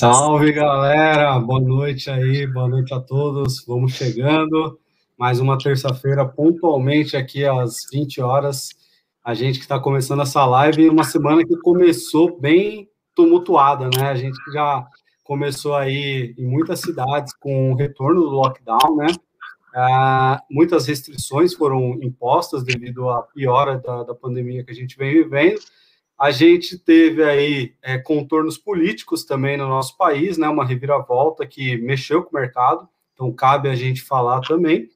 Salve galera, boa noite aí, boa noite a todos. Vamos chegando. Mais uma terça-feira, pontualmente aqui às 20 horas. A gente que está começando essa live, uma semana que começou bem tumultuada, né? A gente já começou aí em muitas cidades com o retorno do lockdown, né? Ah, muitas restrições foram impostas devido à piora da, da pandemia que a gente vem vivendo. A gente teve aí é, contornos políticos também no nosso país, né? Uma reviravolta que mexeu com o mercado, então cabe a gente falar também.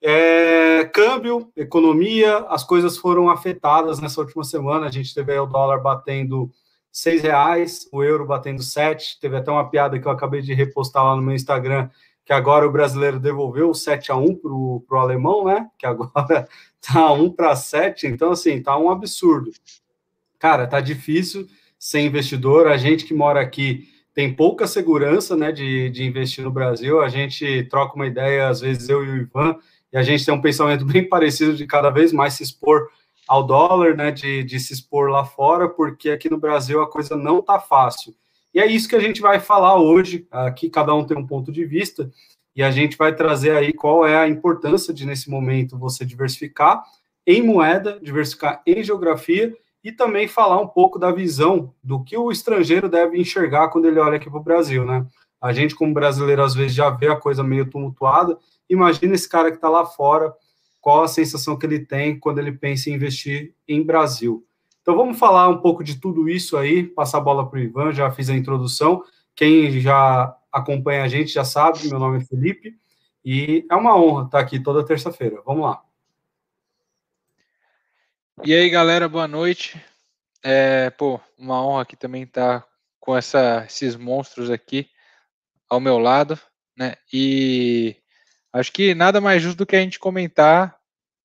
É, câmbio, economia, as coisas foram afetadas nessa última semana. A gente teve o dólar batendo seis reais, o euro batendo sete. Teve até uma piada que eu acabei de repostar lá no meu Instagram, que agora o brasileiro devolveu o 7 a 1 para o alemão, né? Que agora tá 1 para 7. Então, assim, tá um absurdo cara, tá difícil ser investidor. A gente que mora aqui tem pouca segurança, né, de, de investir no Brasil. A gente troca uma ideia, às vezes eu e o Ivan, e a gente tem um pensamento bem parecido de cada vez mais se expor ao dólar, né, de, de se expor lá fora, porque aqui no Brasil a coisa não tá fácil. E é isso que a gente vai falar hoje. Aqui cada um tem um ponto de vista e a gente vai trazer aí qual é a importância de nesse momento você diversificar em moeda, diversificar em geografia e também falar um pouco da visão do que o estrangeiro deve enxergar quando ele olha aqui para o Brasil, né? A gente, como brasileiro, às vezes já vê a coisa meio tumultuada. Imagina esse cara que está lá fora, qual a sensação que ele tem quando ele pensa em investir em Brasil. Então vamos falar um pouco de tudo isso aí, passar a bola para o Ivan, já fiz a introdução. Quem já acompanha a gente já sabe, meu nome é Felipe, e é uma honra estar aqui toda terça-feira. Vamos lá. E aí, galera, boa noite. É, pô, uma honra aqui também estar com essa, esses monstros aqui ao meu lado, né? E acho que nada mais justo do que a gente comentar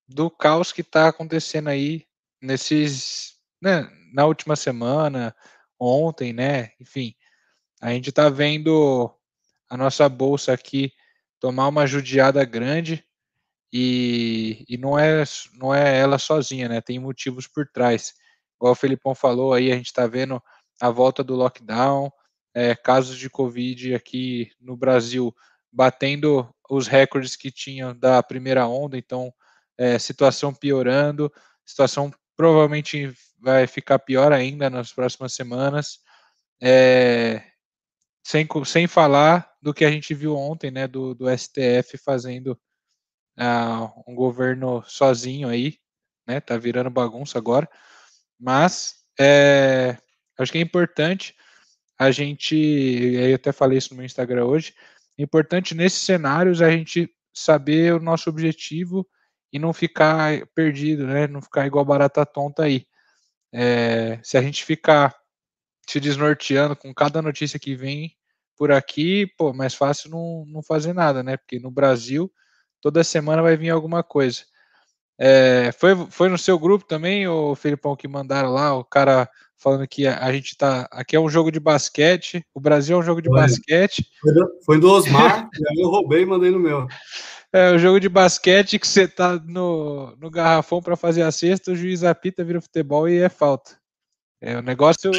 do caos que está acontecendo aí nesses, né, na última semana, ontem, né? Enfim, a gente está vendo a nossa bolsa aqui tomar uma judiada grande e, e não, é, não é ela sozinha, né? Tem motivos por trás. Igual o Felipão falou aí, a gente está vendo a volta do lockdown, é, casos de Covid aqui no Brasil batendo os recordes que tinham da primeira onda, então é, situação piorando, situação provavelmente vai ficar pior ainda nas próximas semanas, é, sem, sem falar do que a gente viu ontem, né, do, do STF fazendo uh, um governo sozinho aí, né? Tá virando bagunça agora, mas é, acho que é importante a gente, eu até falei isso no meu Instagram hoje, é importante nesses cenários a gente saber o nosso objetivo e não ficar perdido, né? Não ficar igual barata tonta aí. É, se a gente ficar se desnorteando com cada notícia que vem por aqui, pô, mais fácil não, não fazer nada, né? Porque no Brasil toda semana vai vir alguma coisa. É, foi, foi no seu grupo também, o Felipão, que mandaram lá, o cara falando que a, a, gente tá. Aqui é um jogo de basquete, o Brasil é um jogo de foi. basquete. Foi do, foi do Osmar, e aí eu roubei e mandei no meu. É, o jogo de basquete que você tá no, no garrafão para fazer a cesta, o juiz apita, vira futebol e é falta. É, o negócio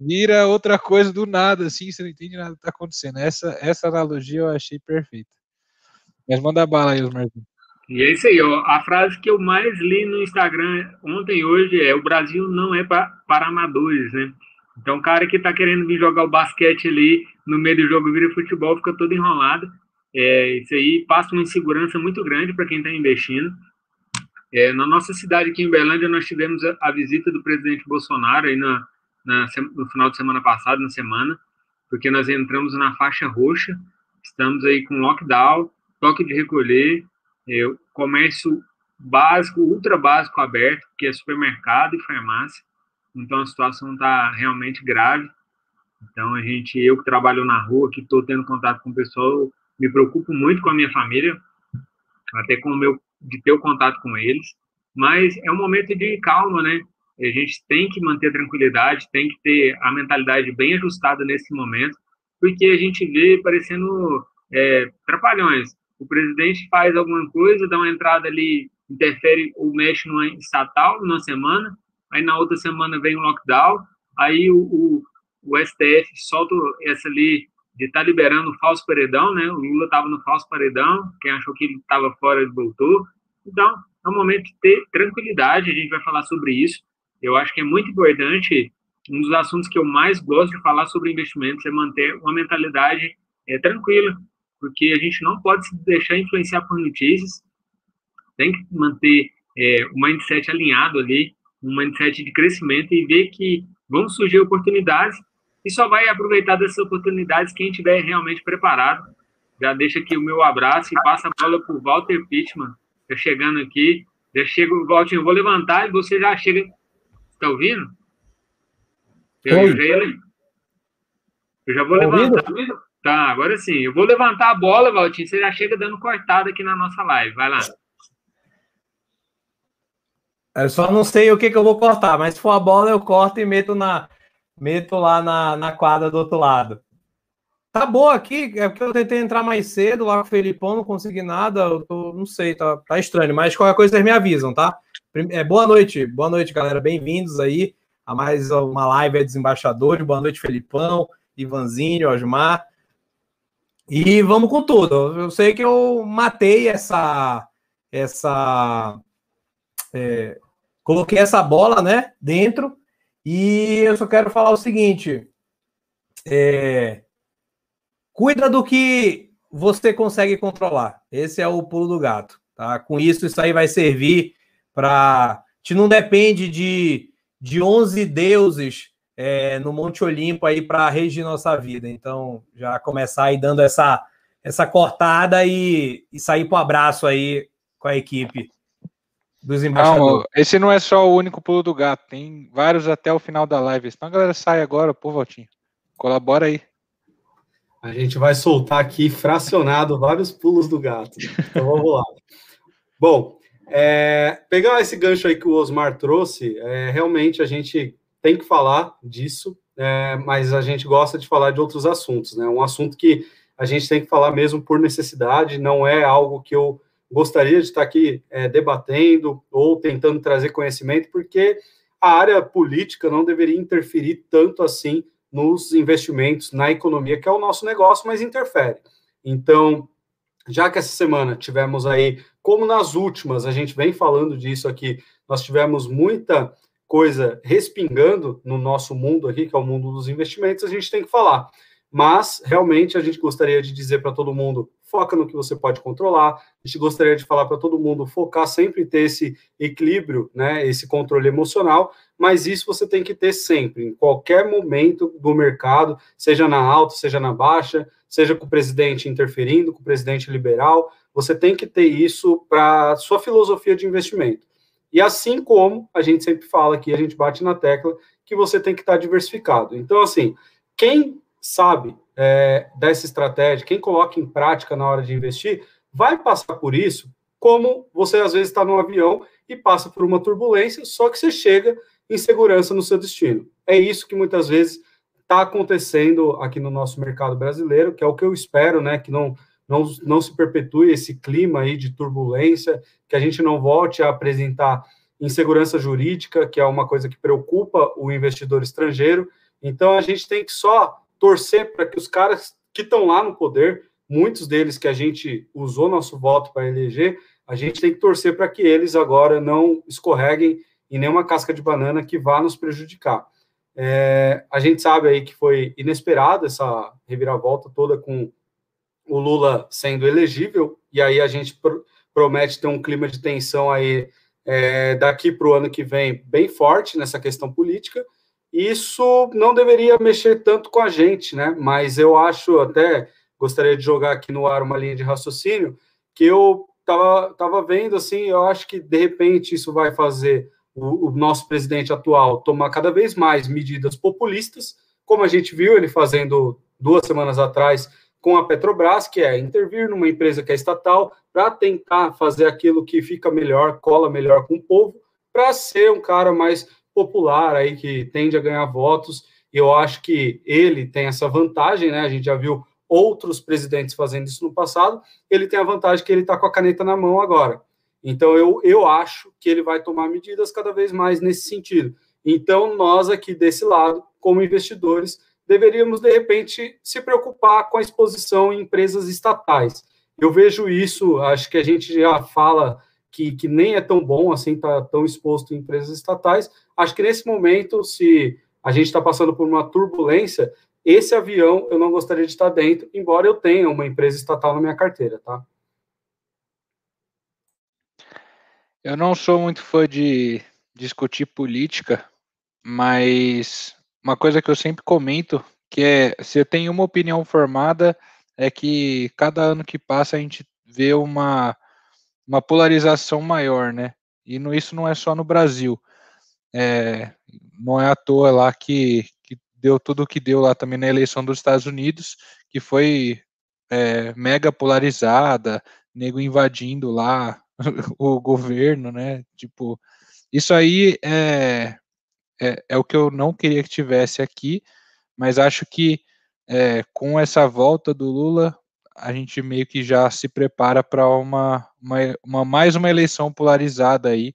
vira outra coisa do nada, assim, você não entende nada que tá acontecendo. Essa, essa analogia eu achei perfeita. Mas manda bala aí, Osmarzinho. E é isso aí, ó. A frase que eu mais li no Instagram ontem e hoje é: o Brasil não é para amadores, né? Então, o cara que tá querendo vir jogar o basquete ali no meio do jogo vira futebol, fica todo enrolado. É, isso aí passa uma insegurança muito grande para quem está investindo. É, na nossa cidade aqui em Berlândia, nós tivemos a, a visita do presidente Bolsonaro aí na, na, no final de semana passado, na semana, porque nós entramos na faixa roxa, estamos aí com lockdown, toque de recolher, é, comércio básico, ultra básico aberto, que é supermercado e farmácia. Então a situação está realmente grave. Então a gente, eu que trabalho na rua, que estou tendo contato com o pessoal, me preocupo muito com a minha família, até com o meu de ter o contato com eles. Mas é um momento de calma, né? A gente tem que manter tranquilidade, tem que ter a mentalidade bem ajustada nesse momento, porque a gente vê parecendo é, trapalhões o presidente faz alguma coisa, dá uma entrada ali, interfere ou mexe numa estatal numa semana, aí na outra semana vem o lockdown, aí o, o, o STF solta essa ali de estar tá liberando o falso paredão, né? O Lula estava no falso paredão, quem achou que ele estava fora, ele voltou. Então, é um momento de ter tranquilidade, a gente vai falar sobre isso. Eu acho que é muito importante, um dos assuntos que eu mais gosto de falar sobre investimentos é manter uma mentalidade é, tranquila, porque a gente não pode se deixar influenciar por notícias, tem que manter é, o mindset alinhado ali, um mindset de crescimento e ver que vão surgir oportunidades e só vai aproveitar dessas oportunidades quem estiver realmente preparado. Já deixa aqui o meu abraço e passa a bola para o Walter Pittman, já chegando aqui. Já chego, Walter, eu vou levantar e você já chega. Está ouvindo? Eu, já, eu já vou tá levantar. Ouvindo? Tá, agora sim. Eu vou levantar a bola, Valtinho. Você já chega dando cortada aqui na nossa live. Vai lá. Eu só não sei o que, que eu vou cortar, mas se for a bola, eu corto e meto, na, meto lá na, na quadra do outro lado. Tá boa aqui, é porque eu tentei entrar mais cedo lá com o Felipão, não consegui nada, eu tô, não sei, tá, tá estranho, mas qualquer coisa vocês me avisam, tá? É, boa noite, boa noite, galera, bem-vindos aí a mais uma live dos embaixadores, boa noite, Felipão, Ivanzinho, Osmar, e vamos com tudo, eu sei que eu matei essa, essa, é, coloquei essa bola, né, dentro, e eu só quero falar o seguinte, é, Cuida do que você consegue controlar. Esse é o pulo do gato. Tá? Com isso, isso aí vai servir para. Te não depende de, de 11 deuses é, no Monte Olimpo aí para regir nossa vida. Então, já começar aí dando essa, essa cortada e, e sair para o abraço aí com a equipe dos embaixadores. Não, esse não é só o único pulo do gato, tem vários até o final da live. Então a galera sai agora, por Valtinho. Colabora aí. A gente vai soltar aqui fracionado vários pulos do gato. Então vamos lá. Bom, é, pegar esse gancho aí que o Osmar trouxe, é, realmente a gente tem que falar disso, é, mas a gente gosta de falar de outros assuntos, né? Um assunto que a gente tem que falar mesmo por necessidade, não é algo que eu gostaria de estar aqui é, debatendo ou tentando trazer conhecimento, porque a área política não deveria interferir tanto assim nos investimentos, na economia, que é o nosso negócio, mas interfere. Então, já que essa semana tivemos aí, como nas últimas, a gente vem falando disso aqui, nós tivemos muita coisa respingando no nosso mundo aqui, que é o mundo dos investimentos, a gente tem que falar. Mas, realmente, a gente gostaria de dizer para todo mundo: foca no que você pode controlar. A gente gostaria de falar para todo mundo focar sempre em ter esse equilíbrio, né, esse controle emocional, mas isso você tem que ter sempre, em qualquer momento do mercado, seja na alta, seja na baixa, seja com o presidente interferindo, com o presidente liberal, você tem que ter isso para sua filosofia de investimento. E assim como a gente sempre fala aqui, a gente bate na tecla que você tem que estar diversificado. Então, assim, quem sabe é, dessa estratégia, quem coloca em prática na hora de investir, vai passar por isso, como você às vezes está no avião e passa por uma turbulência, só que você chega em segurança no seu destino. É isso que muitas vezes está acontecendo aqui no nosso mercado brasileiro, que é o que eu espero, né? Que não, não, não se perpetue esse clima aí de turbulência, que a gente não volte a apresentar insegurança jurídica, que é uma coisa que preocupa o investidor estrangeiro. Então a gente tem que só torcer para que os caras que estão lá no poder, muitos deles que a gente usou nosso voto para eleger, a gente tem que torcer para que eles agora não escorreguem em nenhuma casca de banana que vá nos prejudicar. É, a gente sabe aí que foi inesperada essa reviravolta toda com o Lula sendo elegível, e aí a gente pr promete ter um clima de tensão aí é, daqui para o ano que vem bem forte nessa questão política, isso não deveria mexer tanto com a gente, né? Mas eu acho até gostaria de jogar aqui no ar uma linha de raciocínio que eu tava, tava vendo assim, eu acho que de repente isso vai fazer o, o nosso presidente atual tomar cada vez mais medidas populistas, como a gente viu ele fazendo duas semanas atrás com a Petrobras, que é intervir numa empresa que é estatal para tentar fazer aquilo que fica melhor, cola melhor com o povo, para ser um cara mais popular aí que tende a ganhar votos, e eu acho que ele tem essa vantagem, né? A gente já viu outros presidentes fazendo isso no passado, ele tem a vantagem que ele está com a caneta na mão agora. Então, eu, eu acho que ele vai tomar medidas cada vez mais nesse sentido. Então, nós aqui desse lado, como investidores, deveríamos, de repente, se preocupar com a exposição em empresas estatais. Eu vejo isso, acho que a gente já fala que, que nem é tão bom assim, tá tão exposto em empresas estatais. Acho que nesse momento, se a gente está passando por uma turbulência, esse avião eu não gostaria de estar dentro, embora eu tenha uma empresa estatal na minha carteira, tá? Eu não sou muito fã de discutir política, mas uma coisa que eu sempre comento, que é, se eu tenho uma opinião formada, é que cada ano que passa a gente vê uma, uma polarização maior, né? E no, isso não é só no Brasil. É, não é à toa lá que, que deu tudo o que deu lá também na eleição dos Estados Unidos, que foi é, mega polarizada, nego invadindo lá o governo, né? Tipo, isso aí é, é, é, o que eu não queria que tivesse aqui, mas acho que é, com essa volta do Lula, a gente meio que já se prepara para uma, uma, uma, mais uma eleição polarizada aí,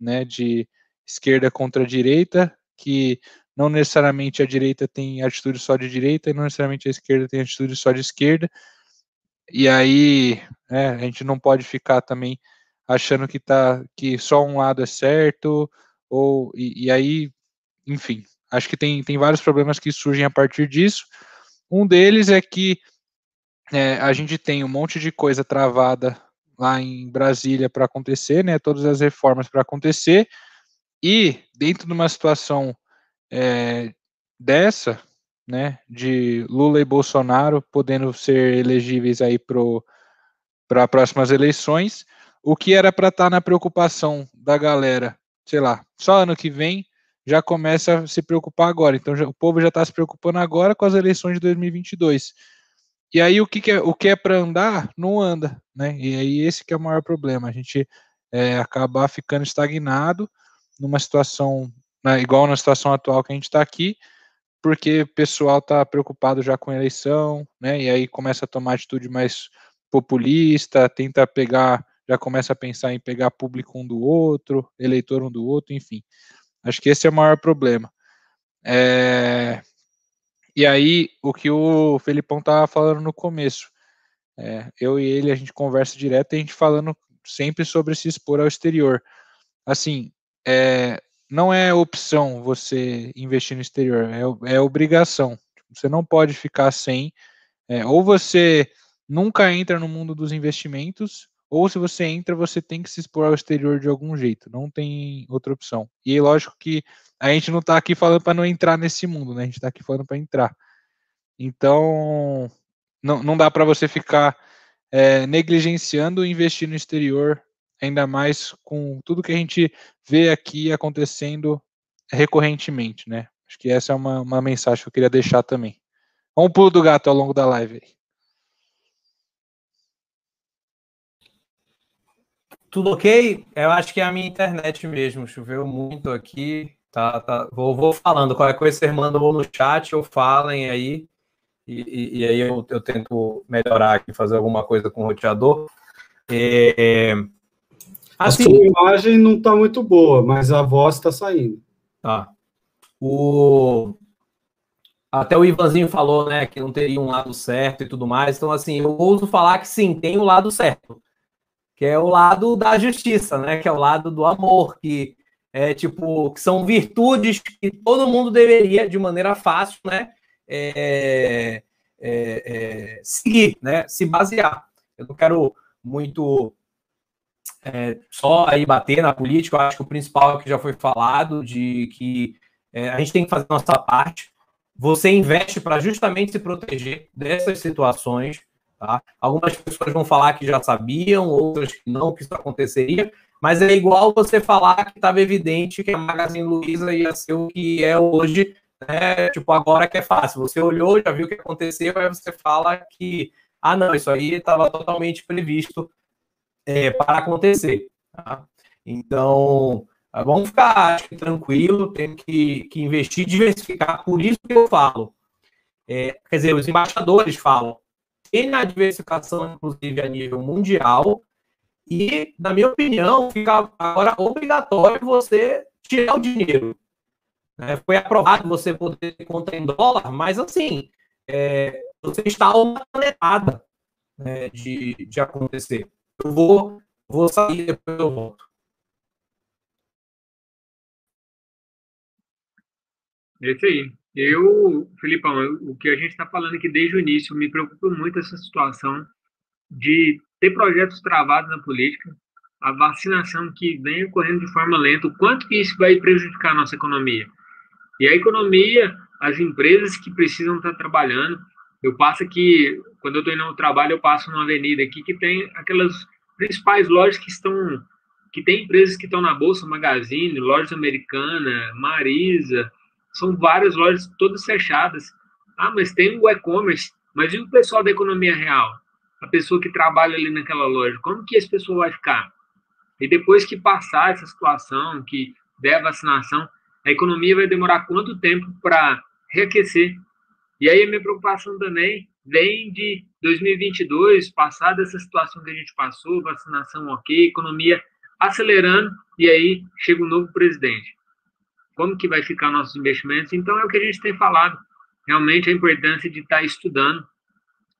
né? De esquerda contra direita, que não necessariamente a direita tem atitude só de direita e não necessariamente a esquerda tem atitude só de esquerda. E aí, é, a gente não pode ficar também achando que tá que só um lado é certo ou e, e aí, enfim, acho que tem, tem vários problemas que surgem a partir disso. Um deles é que é, a gente tem um monte de coisa travada lá em Brasília para acontecer, né? Todas as reformas para acontecer e dentro de uma situação é, dessa, né, de Lula e Bolsonaro podendo ser elegíveis aí para próximas eleições, o que era para estar tá na preocupação da galera, sei lá, só ano que vem já começa a se preocupar agora. Então já, o povo já está se preocupando agora com as eleições de 2022. E aí o que, que é, o que é para andar não anda, né? E aí esse que é o maior problema, a gente é, acabar ficando estagnado numa situação né, igual na situação atual que a gente está aqui, porque o pessoal está preocupado já com a eleição, né? E aí começa a tomar atitude mais populista, tenta pegar, já começa a pensar em pegar público um do outro, eleitor um do outro, enfim. Acho que esse é o maior problema. É... E aí, o que o Felipão estava falando no começo, é, eu e ele, a gente conversa direto e a gente falando sempre sobre se expor ao exterior. Assim, é, não é opção você investir no exterior, é, é obrigação. Você não pode ficar sem. É, ou você nunca entra no mundo dos investimentos, ou se você entra, você tem que se expor ao exterior de algum jeito. Não tem outra opção. E é lógico que a gente não está aqui falando para não entrar nesse mundo, né? A gente está aqui falando para entrar. Então, não, não dá para você ficar é, negligenciando investir no exterior ainda mais com tudo que a gente vê aqui acontecendo recorrentemente, né? Acho que essa é uma, uma mensagem que eu queria deixar também. Vamos pulo do gato ao longo da live aí. Tudo ok? Eu acho que é a minha internet mesmo. Choveu muito aqui. Tá, tá. Vou, vou falando. Qualquer coisa vocês mandam no chat ou falem aí. E, e, e aí eu, eu, tento melhorar aqui, fazer alguma coisa com o roteador. É, Assim, a sua imagem não está muito boa, mas a voz está saindo. Tá. O... Até o Ivanzinho falou, né, que não teria um lado certo e tudo mais. Então, assim, eu ouso falar que sim, tem o um lado certo, que é o lado da justiça, né, que é o lado do amor, que é tipo, que são virtudes que todo mundo deveria, de maneira fácil, né, é, é, é, seguir, né, se basear. Eu não quero muito é, só aí bater na política, eu acho que o principal é que já foi falado, de que é, a gente tem que fazer nossa parte. Você investe para justamente se proteger dessas situações. Tá? Algumas pessoas vão falar que já sabiam, outras que não, que isso aconteceria, mas é igual você falar que estava evidente que a Magazine Luiza ia ser o que é hoje, né? Tipo, agora que é fácil. Você olhou, já viu o que aconteceu, aí você fala que, ah, não, isso aí estava totalmente previsto é, para acontecer. Tá? Então, ah, vamos ficar acho tranquilo, tem que, que investir, diversificar. Por isso que eu falo. É, quer dizer, os embaixadores falam. Tem a diversificação, inclusive, a nível mundial. E, na minha opinião, fica agora obrigatório você tirar o dinheiro. Né? Foi aprovado você poder ter conta em dólar, mas assim, é, você está uma canetada né, de, de acontecer. Eu vou, vou sair depois eu volto. É isso aí. Eu, Felipão, o que a gente está falando aqui desde o início, me preocupa muito essa situação de ter projetos travados na política, a vacinação que vem ocorrendo de forma lenta, o quanto que isso vai prejudicar a nossa economia. E a economia, as empresas que precisam estar trabalhando, eu passo aqui, quando eu estou indo ao trabalho, eu passo numa avenida aqui que tem aquelas principais lojas que estão, que tem empresas que estão na Bolsa Magazine, Lojas Americana, Marisa, são várias lojas todas fechadas. Ah, mas tem o e-commerce. Mas e o pessoal da economia real? A pessoa que trabalha ali naquela loja, como que esse pessoal vai ficar? E depois que passar essa situação, que der vacinação, a economia vai demorar quanto tempo para reaquecer? E aí a minha preocupação também vem de 2022, passada essa situação que a gente passou, vacinação ok, economia acelerando, e aí chega um novo presidente como que vai ficar nossos investimentos. Então, é o que a gente tem falado. Realmente, a importância de estar tá estudando,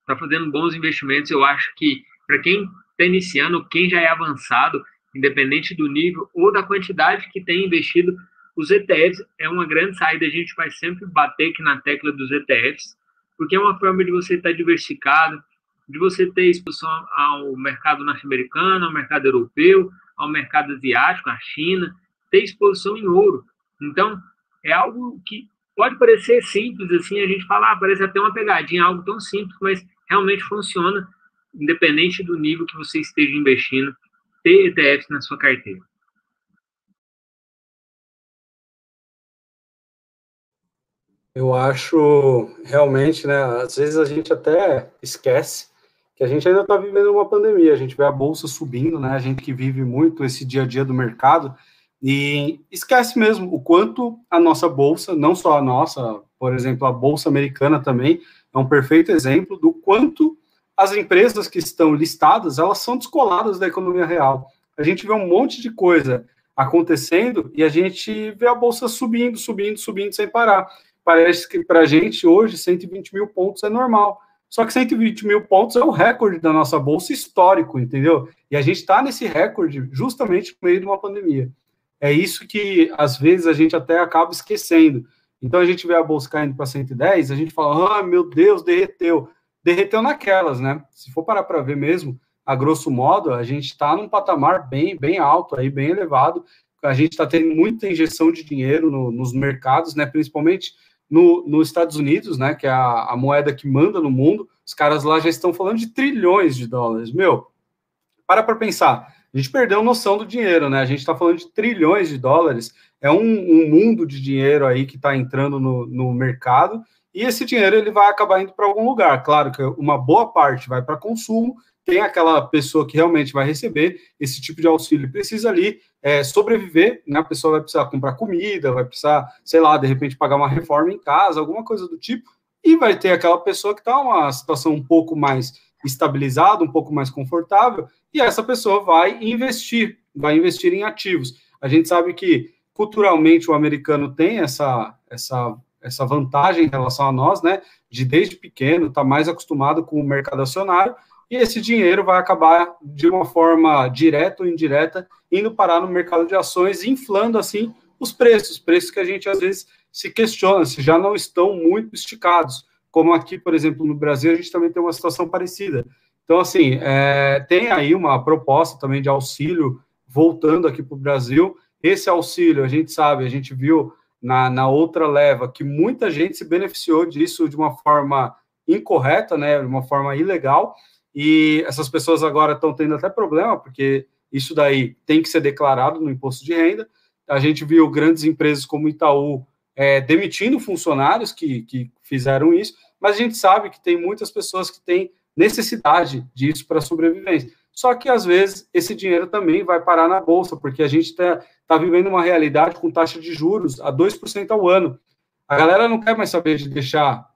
estar tá fazendo bons investimentos. Eu acho que, para quem está iniciando, quem já é avançado, independente do nível ou da quantidade que tem investido, os ETFs é uma grande saída. A gente vai sempre bater aqui na tecla dos ETFs, porque é uma forma de você estar tá diversificado, de você ter exposição ao mercado norte-americano, ao mercado europeu, ao mercado asiático, à China, ter exposição em ouro. Então, é algo que pode parecer simples, assim, a gente fala, ah, parece até uma pegadinha, algo tão simples, mas realmente funciona, independente do nível que você esteja investindo, ter ETFs na sua carteira. Eu acho realmente, né? Às vezes a gente até esquece que a gente ainda está vivendo uma pandemia. A gente vê a bolsa subindo, né? A gente que vive muito esse dia a dia do mercado, e esquece mesmo o quanto a nossa bolsa, não só a nossa, por exemplo, a bolsa americana também, é um perfeito exemplo do quanto as empresas que estão listadas, elas são descoladas da economia real. A gente vê um monte de coisa acontecendo e a gente vê a bolsa subindo, subindo, subindo sem parar. Parece que para a gente hoje 120 mil pontos é normal. Só que 120 mil pontos é o recorde da nossa bolsa histórico, entendeu? E a gente está nesse recorde justamente no meio de uma pandemia. É isso que, às vezes, a gente até acaba esquecendo. Então, a gente vê a bolsa caindo para 110, a gente fala, ah, meu Deus, derreteu. Derreteu naquelas, né? Se for parar para ver mesmo, a grosso modo, a gente está num patamar bem, bem alto, aí, bem elevado. A gente está tendo muita injeção de dinheiro no, nos mercados, né? Principalmente no, nos Estados Unidos, né? Que é a, a moeda que manda no mundo. Os caras lá já estão falando de trilhões de dólares. Meu, para para pensar a gente perdeu noção do dinheiro, né? A gente está falando de trilhões de dólares, é um, um mundo de dinheiro aí que está entrando no, no mercado, e esse dinheiro ele vai acabar indo para algum lugar. Claro que uma boa parte vai para consumo, tem aquela pessoa que realmente vai receber esse tipo de auxílio, precisa ali é, sobreviver, né? A pessoa vai precisar comprar comida, vai precisar, sei lá, de repente pagar uma reforma em casa, alguma coisa do tipo, e vai ter aquela pessoa que está numa situação um pouco mais estabilizada, um pouco mais confortável, e essa pessoa vai investir, vai investir em ativos. A gente sabe que culturalmente o americano tem essa, essa, essa vantagem em relação a nós, né? De desde pequeno estar tá mais acostumado com o mercado acionário, e esse dinheiro vai acabar de uma forma direta ou indireta indo parar no mercado de ações, inflando assim os preços, preços que a gente às vezes se questiona se já não estão muito esticados. Como aqui, por exemplo, no Brasil, a gente também tem uma situação parecida. Então, assim, é, tem aí uma proposta também de auxílio voltando aqui para o Brasil. Esse auxílio, a gente sabe, a gente viu na, na outra leva que muita gente se beneficiou disso de uma forma incorreta, né, de uma forma ilegal, e essas pessoas agora estão tendo até problema, porque isso daí tem que ser declarado no imposto de renda. A gente viu grandes empresas como Itaú é, demitindo funcionários que, que fizeram isso, mas a gente sabe que tem muitas pessoas que têm necessidade disso para sobrevivência. Só que, às vezes, esse dinheiro também vai parar na Bolsa, porque a gente está tá vivendo uma realidade com taxa de juros a 2% ao ano. A galera não quer mais saber de deixar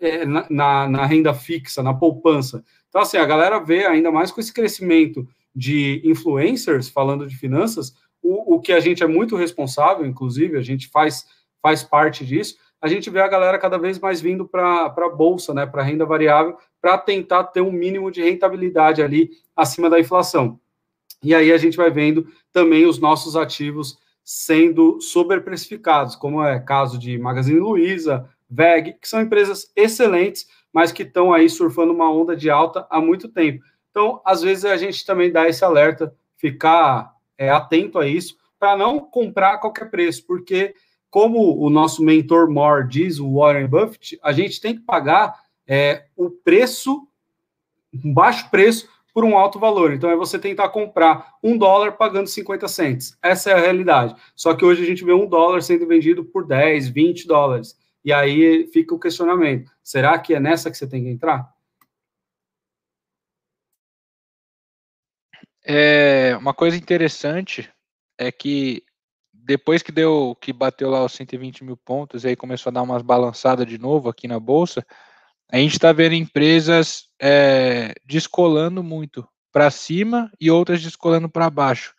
é, na, na, renda fixa, na poupança. Então, assim, a galera vê, ainda mais com esse crescimento de influencers falando de finanças, o, o que a gente é muito responsável, inclusive, a gente faz, faz parte disso, a gente vê a galera cada vez mais vindo para a bolsa, né, para renda variável, para tentar ter um mínimo de rentabilidade ali acima da inflação. E aí a gente vai vendo também os nossos ativos sendo sobreprecificados, como é caso de Magazine Luiza, VEG, que são empresas excelentes, mas que estão aí surfando uma onda de alta há muito tempo. Então, às vezes a gente também dá esse alerta, ficar é, atento a isso, para não comprar a qualquer preço, porque como o nosso mentor Moore diz, o Warren Buffett, a gente tem que pagar é, o preço, um baixo preço, por um alto valor. Então é você tentar comprar um dólar pagando 50 cents. Essa é a realidade. Só que hoje a gente vê um dólar sendo vendido por 10, 20 dólares. E aí fica o questionamento: será que é nessa que você tem que entrar? É, uma coisa interessante é que depois que deu, que bateu lá os 120 mil pontos, e aí começou a dar umas balançadas de novo aqui na bolsa, a gente está vendo empresas é, descolando muito para cima e outras descolando para baixo.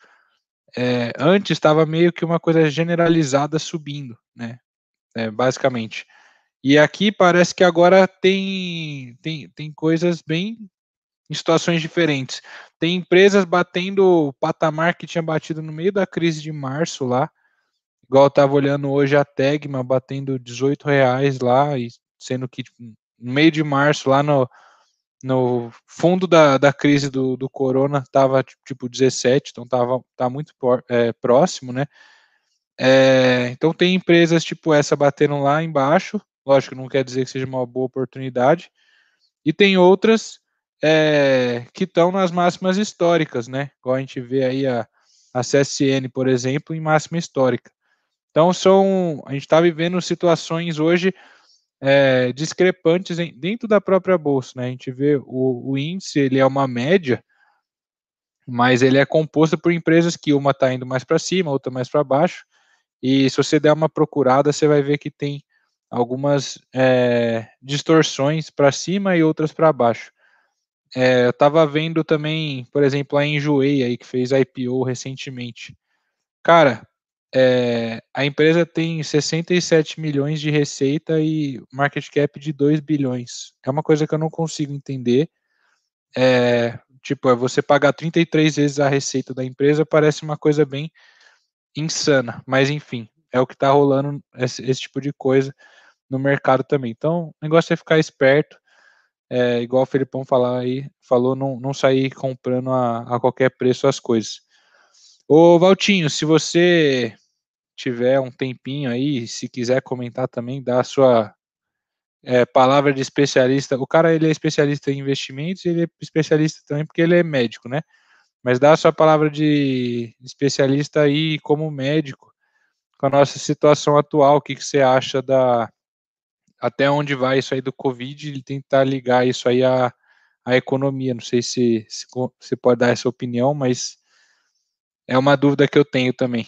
É, antes estava meio que uma coisa generalizada subindo, né? É, basicamente. E aqui parece que agora tem, tem, tem coisas bem em situações diferentes. Tem empresas batendo o patamar que tinha batido no meio da crise de março lá, igual eu estava olhando hoje a Tegma batendo 18 reais lá, e sendo que tipo, no meio de março, lá no, no fundo da, da crise do, do corona, estava tipo 17, então estava tá muito é, próximo, né? É, então tem empresas tipo essa batendo lá embaixo, lógico, não quer dizer que seja uma boa oportunidade, e tem outras é, que estão nas máximas históricas, né? Igual a gente vê aí a, a CSN, por exemplo, em máxima histórica. Então são, a gente está vivendo situações hoje é, discrepantes dentro da própria bolsa. Né? A gente vê o, o, índice, ele é uma média, mas ele é composto por empresas que uma está indo mais para cima, outra mais para baixo. E se você der uma procurada, você vai ver que tem algumas é, distorções para cima e outras para baixo. É, eu estava vendo também, por exemplo, a Enjoei aí que fez IPO recentemente. Cara, é, a empresa tem 67 milhões de receita e market cap de 2 bilhões. É uma coisa que eu não consigo entender. É, tipo, é você pagar 33 vezes a receita da empresa parece uma coisa bem insana, mas enfim, é o que está rolando esse, esse, tipo de coisa no mercado também. Então, o negócio é ficar esperto, é, igual o Felipão falar aí, falou, não, não sair comprando a, a qualquer preço as coisas. Ô Valtinho, se você tiver um tempinho aí, se quiser comentar também, dá a sua é, palavra de especialista. O cara ele é especialista em investimentos, ele é especialista também porque ele é médico, né? Mas dá a sua palavra de especialista aí como médico com a nossa situação atual. O que, que você acha da até onde vai isso aí do Covid e tentar ligar isso aí à, à economia? Não sei se, se você pode dar essa opinião, mas é uma dúvida que eu tenho também.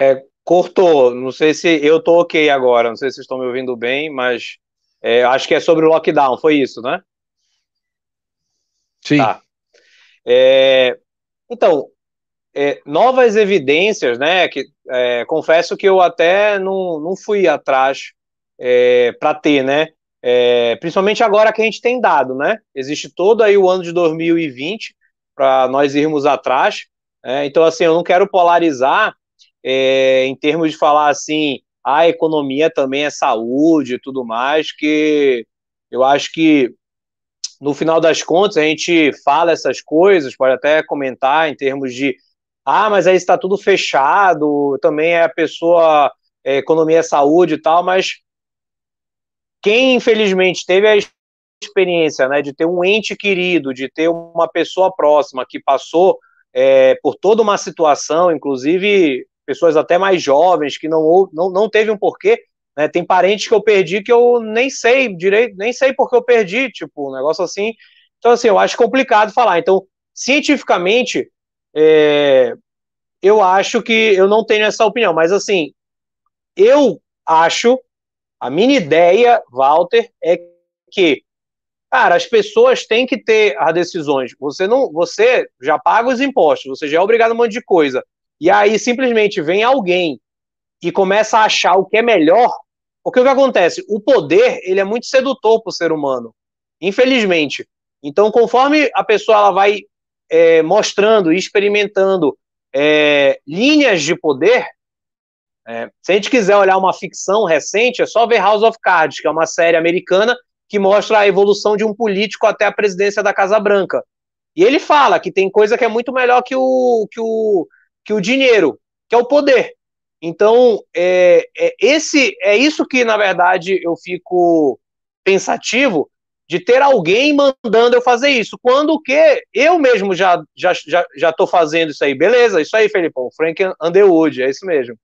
É, cortou, não sei se eu tô ok agora, não sei se vocês estão me ouvindo bem, mas é, acho que é sobre o lockdown, foi isso, né? Sim. Tá. É, então, é, novas evidências, né? Que é, confesso que eu até não, não fui atrás é, para ter, né? É, principalmente agora que a gente tem dado, né? Existe todo aí o ano de 2020 para nós irmos atrás. Né? Então, assim, eu não quero polarizar é, em termos de falar assim, a economia também é saúde e tudo mais, que eu acho que no final das contas a gente fala essas coisas, pode até comentar em termos de ah, mas aí está tudo fechado, também é a pessoa, é, economia é saúde e tal, mas quem infelizmente teve a experiência né, de ter um ente querido, de ter uma pessoa próxima que passou é, por toda uma situação, inclusive pessoas até mais jovens que não, não, não teve um porquê. Né, tem parentes que eu perdi que eu nem sei direito, nem sei porque eu perdi, tipo, um negócio assim. Então, assim, eu acho complicado falar. Então, cientificamente, é, eu acho que eu não tenho essa opinião, mas assim, eu acho a minha ideia, Walter, é que Cara, as pessoas têm que ter as decisões. Você não, você já paga os impostos, você já é obrigado a um monte de coisa. E aí simplesmente vem alguém e começa a achar o que é melhor. Porque o que acontece? O poder, ele é muito sedutor para o ser humano. Infelizmente. Então, conforme a pessoa ela vai é, mostrando e experimentando é, linhas de poder, é, se a gente quiser olhar uma ficção recente, é só ver House of Cards, que é uma série americana que mostra a evolução de um político até a presidência da Casa Branca. E ele fala que tem coisa que é muito melhor que o, que o, que o dinheiro, que é o poder. Então, é, é, esse, é isso que, na verdade, eu fico pensativo de ter alguém mandando eu fazer isso. Quando que eu mesmo já já já, já tô fazendo isso aí. Beleza, isso aí, Felipão. Frank Underwood, é isso mesmo.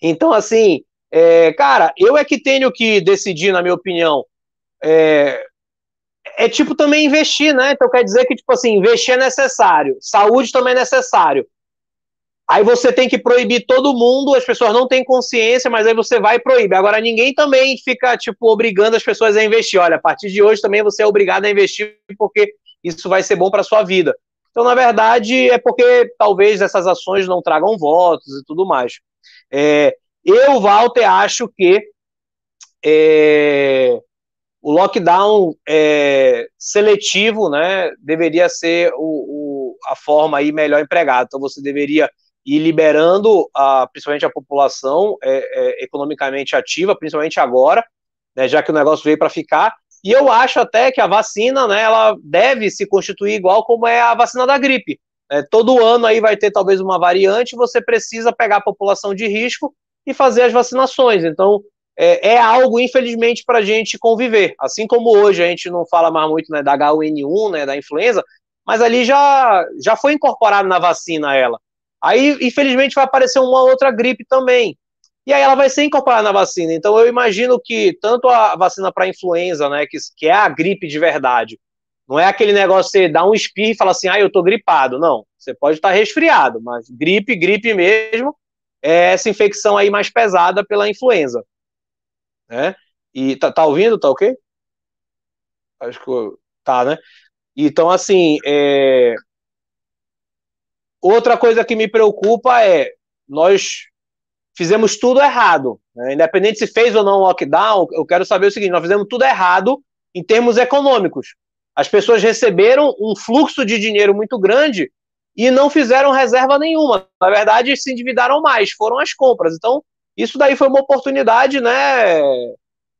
Então, assim, é, cara, eu é que tenho que decidir, na minha opinião. É, é tipo também investir, né? Então quer dizer que, tipo assim, investir é necessário, saúde também é necessário. Aí você tem que proibir todo mundo, as pessoas não têm consciência, mas aí você vai e proíbe. Agora, ninguém também fica, tipo, obrigando as pessoas a investir. Olha, a partir de hoje também você é obrigado a investir porque isso vai ser bom para sua vida. Então, na verdade, é porque talvez essas ações não tragam votos e tudo mais. É, eu, Walter, acho que é, o lockdown é, seletivo né, deveria ser o, o, a forma aí melhor empregada. Então, você deveria ir liberando a, principalmente a população é, é economicamente ativa, principalmente agora, né, já que o negócio veio para ficar. E eu acho até que a vacina, né, ela deve se constituir igual como é a vacina da gripe. É, todo ano aí vai ter talvez uma variante, você precisa pegar a população de risco e fazer as vacinações. Então, é, é algo, infelizmente, para a gente conviver. Assim como hoje a gente não fala mais muito né, da H1N1, né, da influenza, mas ali já, já foi incorporado na vacina ela. Aí, infelizmente, vai aparecer uma outra gripe também. E aí ela vai ser incorporada na vacina. Então, eu imagino que tanto a vacina para influenza, né, que, que é a gripe de verdade, não é aquele negócio de dar um espirro e falar assim, ah, eu tô gripado. Não, você pode estar resfriado, mas gripe, gripe mesmo, é essa infecção aí mais pesada pela influenza. Né? E tá, tá ouvindo? Tá ok? Acho que tá, né? Então, assim, é... outra coisa que me preocupa é nós fizemos tudo errado. Né? Independente se fez ou não lockdown, eu quero saber o seguinte: nós fizemos tudo errado em termos econômicos. As pessoas receberam um fluxo de dinheiro muito grande e não fizeram reserva nenhuma. Na verdade, se endividaram mais, foram as compras. Então, isso daí foi uma oportunidade, né?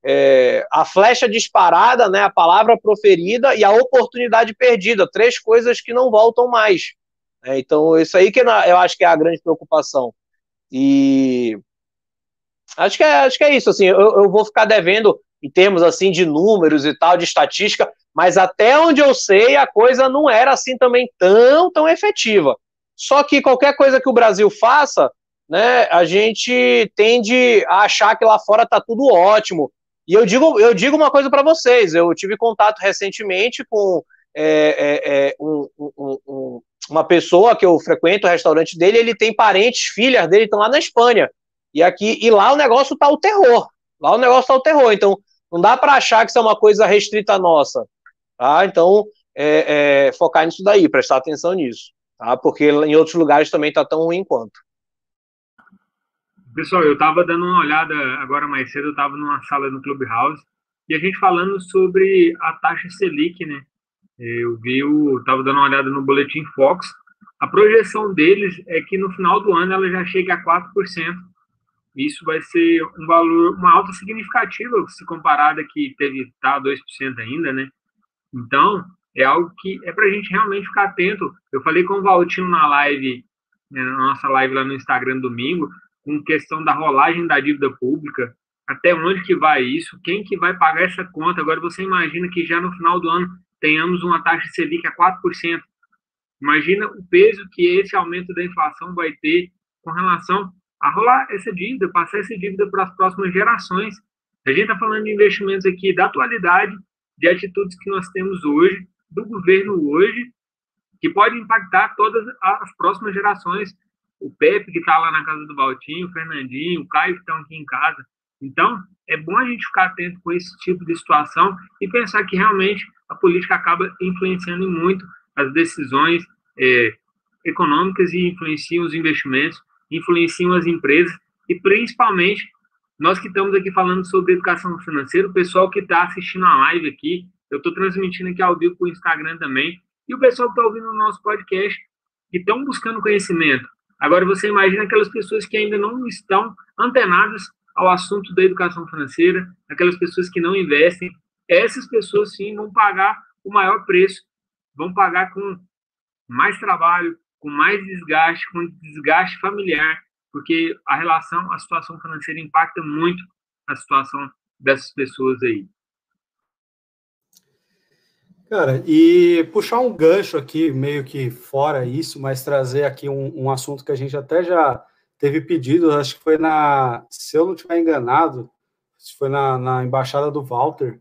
É, a flecha disparada, né? A palavra proferida e a oportunidade perdida. Três coisas que não voltam mais. É, então, isso aí que eu acho que é a grande preocupação. E acho que é, acho que é isso. Assim, eu, eu vou ficar devendo em termos assim de números e tal, de estatística, mas até onde eu sei, a coisa não era assim também tão, tão efetiva. Só que qualquer coisa que o Brasil faça, né, a gente tende a achar que lá fora tá tudo ótimo. E eu digo, eu digo uma coisa para vocês, eu tive contato recentemente com é, é, é, um, um, um, uma pessoa que eu frequento o restaurante dele, ele tem parentes, filhas dele estão lá na Espanha. E aqui e lá o negócio tá o terror. Lá o negócio tá o terror. Então, não dá para achar que isso é uma coisa restrita nossa. Tá? Então, é, é, focar nisso daí, prestar atenção nisso. Tá? Porque em outros lugares também está tão ruim quanto. Pessoal, eu estava dando uma olhada agora mais cedo, eu estava numa sala no Clubhouse, e a gente falando sobre a taxa Selic, né? Eu vi, estava dando uma olhada no Boletim Fox, a projeção deles é que no final do ano ela já chega a 4%. Isso vai ser um valor, uma alta significativa se comparada que teve tá 2% ainda, né? Então, é algo que é para a gente realmente ficar atento. Eu falei com o Valtinho na live, né, na nossa live lá no Instagram domingo, com questão da rolagem da dívida pública, até onde que vai isso, quem que vai pagar essa conta. Agora você imagina que já no final do ano tenhamos uma taxa Selic a 4%. Imagina o peso que esse aumento da inflação vai ter com relação a rolar essa dívida, passar essa dívida para as próximas gerações. A gente está falando de investimentos aqui da atualidade, de atitudes que nós temos hoje, do governo hoje, que pode impactar todas as próximas gerações. O Pepe, que está lá na casa do Valtinho, o Fernandinho, o Caio, que estão aqui em casa. Então, é bom a gente ficar atento com esse tipo de situação e pensar que realmente a política acaba influenciando muito as decisões é, econômicas e influenciam os investimentos, influenciam as empresas e principalmente nós que estamos aqui falando sobre educação financeira, o pessoal que está assistindo a live aqui, eu estou transmitindo aqui ao vivo para o Instagram também, e o pessoal que está ouvindo o nosso podcast, que estão buscando conhecimento. Agora, você imagina aquelas pessoas que ainda não estão antenadas ao assunto da educação financeira, aquelas pessoas que não investem, essas pessoas sim vão pagar o maior preço, vão pagar com mais trabalho, com mais desgaste, com desgaste familiar, porque a relação, a situação financeira impacta muito a situação dessas pessoas aí. Cara, e puxar um gancho aqui, meio que fora isso, mas trazer aqui um, um assunto que a gente até já teve pedido, acho que foi na, se eu não estiver enganado, foi na, na embaixada do Walter.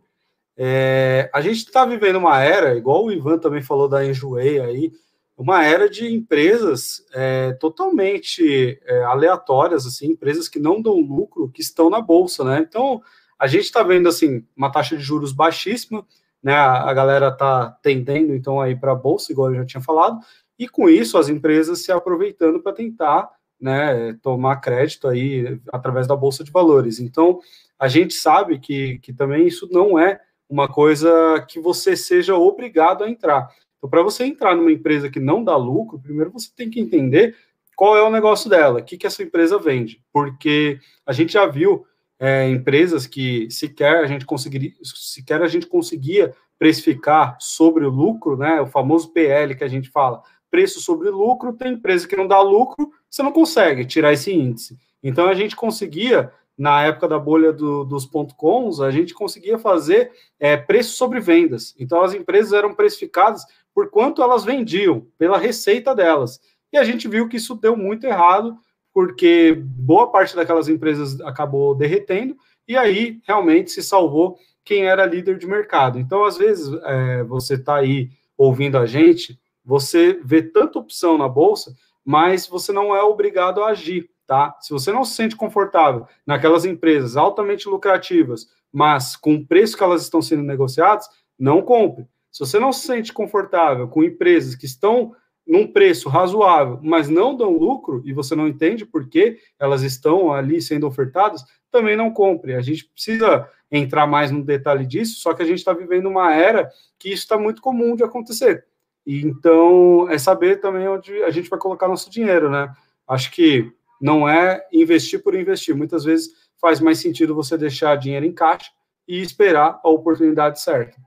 É, a gente está vivendo uma era, igual o Ivan também falou da Enjoei aí, uma era de empresas é, totalmente é, aleatórias, assim, empresas que não dão lucro, que estão na bolsa, né? Então, a gente está vendo assim uma taxa de juros baixíssima, né? A, galera está tendendo então aí para a bolsa, igual eu já tinha falado, e com isso as empresas se aproveitando para tentar, né, tomar crédito aí através da bolsa de valores. Então, a gente sabe que, que também isso não é uma coisa que você seja obrigado a entrar. Então, para você entrar numa empresa que não dá lucro, primeiro você tem que entender qual é o negócio dela, o que, que essa empresa vende, porque a gente já viu é, empresas que sequer a gente conseguiria, sequer a gente conseguia precificar sobre o lucro, né? O famoso PL que a gente fala, preço sobre lucro, tem empresa que não dá lucro, você não consegue tirar esse índice. Então a gente conseguia na época da bolha do, dos coms, a gente conseguia fazer é, preço sobre vendas. Então as empresas eram precificadas por quanto elas vendiam, pela receita delas. E a gente viu que isso deu muito errado, porque boa parte daquelas empresas acabou derretendo, e aí realmente se salvou quem era líder de mercado. Então, às vezes, é, você está aí ouvindo a gente, você vê tanta opção na bolsa, mas você não é obrigado a agir, tá? Se você não se sente confortável naquelas empresas altamente lucrativas, mas com o preço que elas estão sendo negociadas, não compre. Se você não se sente confortável com empresas que estão num preço razoável, mas não dão lucro, e você não entende por que elas estão ali sendo ofertadas, também não compre. A gente precisa entrar mais no detalhe disso, só que a gente está vivendo uma era que isso está muito comum de acontecer. Então, é saber também onde a gente vai colocar nosso dinheiro, né? Acho que não é investir por investir. Muitas vezes faz mais sentido você deixar dinheiro em caixa e esperar a oportunidade certa.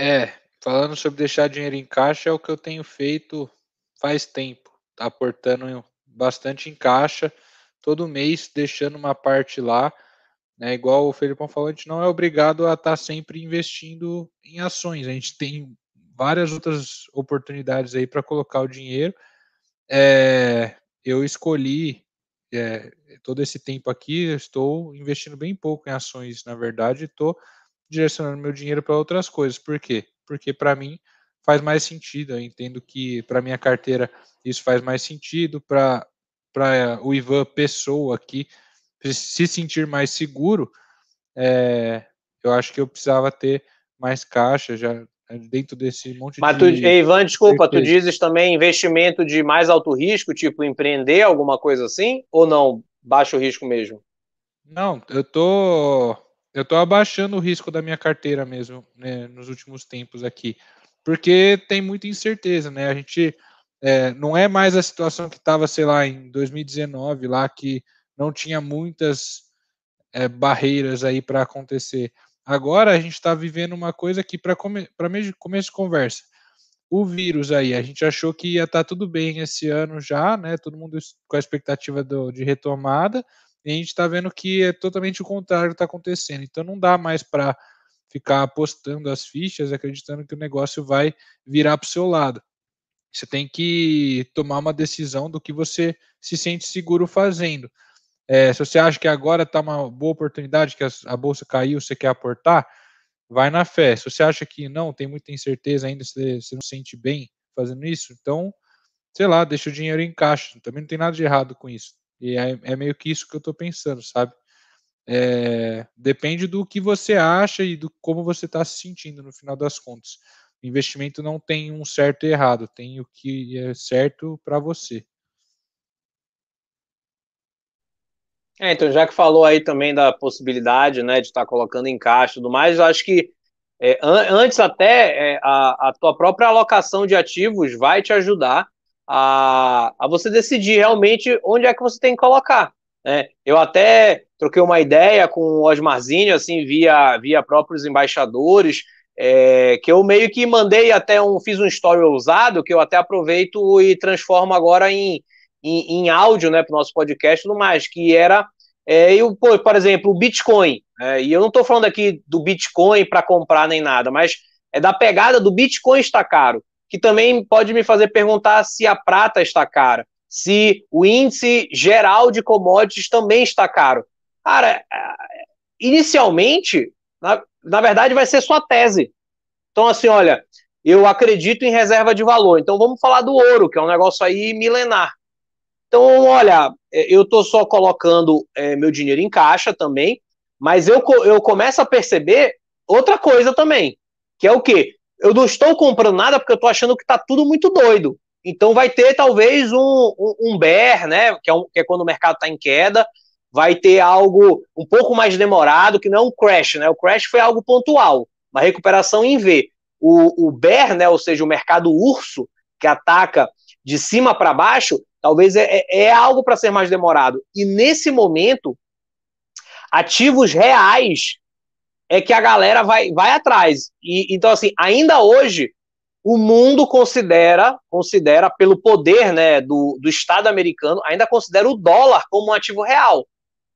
É, falando sobre deixar dinheiro em caixa, é o que eu tenho feito faz tempo. Tá aportando bastante em caixa, todo mês deixando uma parte lá. Né, igual o Felipão falou, a gente não é obrigado a estar tá sempre investindo em ações. A gente tem várias outras oportunidades aí para colocar o dinheiro. É, eu escolhi é, todo esse tempo aqui, estou investindo bem pouco em ações, na verdade, estou direcionando meu dinheiro para outras coisas. Por quê? Porque para mim faz mais sentido. Eu entendo que para minha carteira isso faz mais sentido. Para o Ivan pessoa aqui se sentir mais seguro, é, eu acho que eu precisava ter mais caixa já é, dentro desse monte Mas de. Mas, Ivan, desculpa, tu dizes também investimento de mais alto risco, tipo empreender, alguma coisa assim? Ou não? Baixo risco mesmo? Não, eu tô eu estou abaixando o risco da minha carteira mesmo, né, nos últimos tempos aqui, porque tem muita incerteza, né? A gente é, não é mais a situação que estava, sei lá, em 2019, lá que não tinha muitas é, barreiras aí para acontecer. Agora a gente está vivendo uma coisa que, para come, começo de conversa, o vírus aí, a gente achou que ia estar tá tudo bem esse ano já, né? Todo mundo com a expectativa do, de retomada, e a gente está vendo que é totalmente o contrário que está acontecendo. Então não dá mais para ficar apostando as fichas, acreditando que o negócio vai virar para o seu lado. Você tem que tomar uma decisão do que você se sente seguro fazendo. É, se você acha que agora está uma boa oportunidade, que a, bolsa caiu, você quer aportar, vai na fé. Se você acha que não, tem muita incerteza ainda, você, você não se sente bem fazendo isso, então sei lá, deixa o dinheiro em caixa. Também não tem nada de errado com isso. E é, é meio que isso que eu estou pensando, sabe? É, depende do que você acha e do como você está se sentindo no final das contas. O investimento não tem um certo e errado, tem o que é certo para você. É, então, já que falou aí também da possibilidade né, de estar tá colocando em caixa e tudo mais, acho que é, an antes até é, a, a tua própria alocação de ativos vai te ajudar a, a você decidir realmente onde é que você tem que colocar. Né? Eu até troquei uma ideia com o Osmarzinho, assim, via, via próprios embaixadores, é, que eu meio que mandei até um, fiz um story ousado, que eu até aproveito e transformo agora em, em, em áudio, né, para o nosso podcast e tudo mais, que era, é, eu, por, exemplo, o Bitcoin, é, e eu não estou falando aqui do Bitcoin para comprar nem nada, mas é da pegada do Bitcoin está caro, que também pode me fazer perguntar se a prata está cara, se o índice geral de commodities também está caro. Cara, é, inicialmente, na, na verdade, vai ser sua tese. Então, assim, olha, eu acredito em reserva de valor. Então, vamos falar do ouro, que é um negócio aí milenar. Então, olha, é, eu estou só colocando é, meu dinheiro em caixa também, mas eu, eu começo a perceber outra coisa também, que é o quê? Eu não estou comprando nada porque eu estou achando que está tudo muito doido. Então vai ter talvez um, um, um bear, né? Que é, um, que é quando o mercado está em queda, vai ter algo um pouco mais demorado, que não é um crash, né? O crash foi algo pontual, uma recuperação em V. O, o bear, né? Ou seja, o mercado urso, que ataca de cima para baixo, talvez é, é, é algo para ser mais demorado. E nesse momento, ativos reais é que a galera vai, vai atrás. E, então, assim, ainda hoje, o mundo considera, considera pelo poder né, do, do Estado americano, ainda considera o dólar como um ativo real.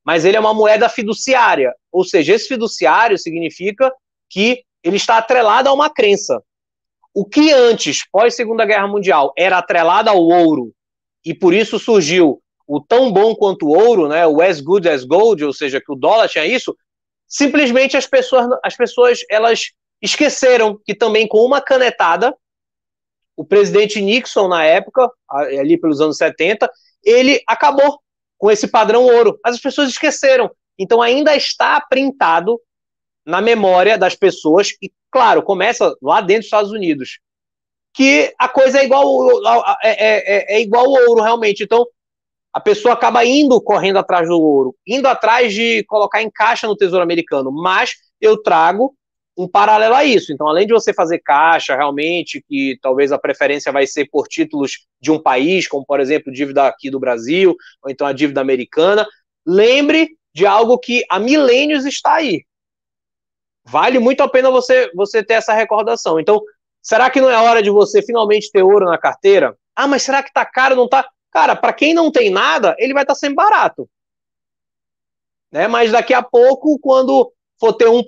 Mas ele é uma moeda fiduciária. Ou seja, esse fiduciário significa que ele está atrelado a uma crença. O que antes, pós Segunda Guerra Mundial, era atrelado ao ouro, e por isso surgiu o tão bom quanto ouro, né, o as good as gold, ou seja, que o dólar tinha isso, simplesmente as pessoas, as pessoas elas esqueceram que também com uma canetada, o presidente Nixon, na época, ali pelos anos 70, ele acabou com esse padrão ouro. As pessoas esqueceram. Então ainda está printado na memória das pessoas, e claro, começa lá dentro dos Estados Unidos, que a coisa é igual, é, é, é, é igual ouro, realmente. Então, a pessoa acaba indo correndo atrás do ouro, indo atrás de colocar em caixa no Tesouro Americano, mas eu trago um paralelo a isso. Então, além de você fazer caixa, realmente, que talvez a preferência vai ser por títulos de um país, como por exemplo, dívida aqui do Brasil, ou então a dívida americana, lembre de algo que há milênios está aí. Vale muito a pena você, você ter essa recordação. Então, será que não é hora de você finalmente ter ouro na carteira? Ah, mas será que está caro? Não está? Cara, para quem não tem nada, ele vai estar tá sempre barato. Né? Mas daqui a pouco, quando for ter 1%,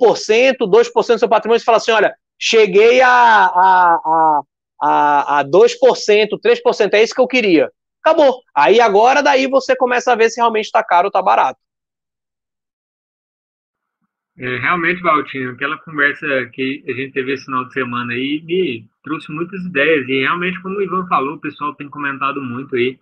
2% do seu patrimônio, você fala assim: olha, cheguei a, a, a, a, a 2%, 3%, é isso que eu queria. Acabou. Aí agora, daí você começa a ver se realmente está caro ou está barato. É, realmente, Valtinho, aquela conversa que a gente teve esse final de semana aí me trouxe muitas ideias. E realmente, como o Ivan falou, o pessoal tem comentado muito aí,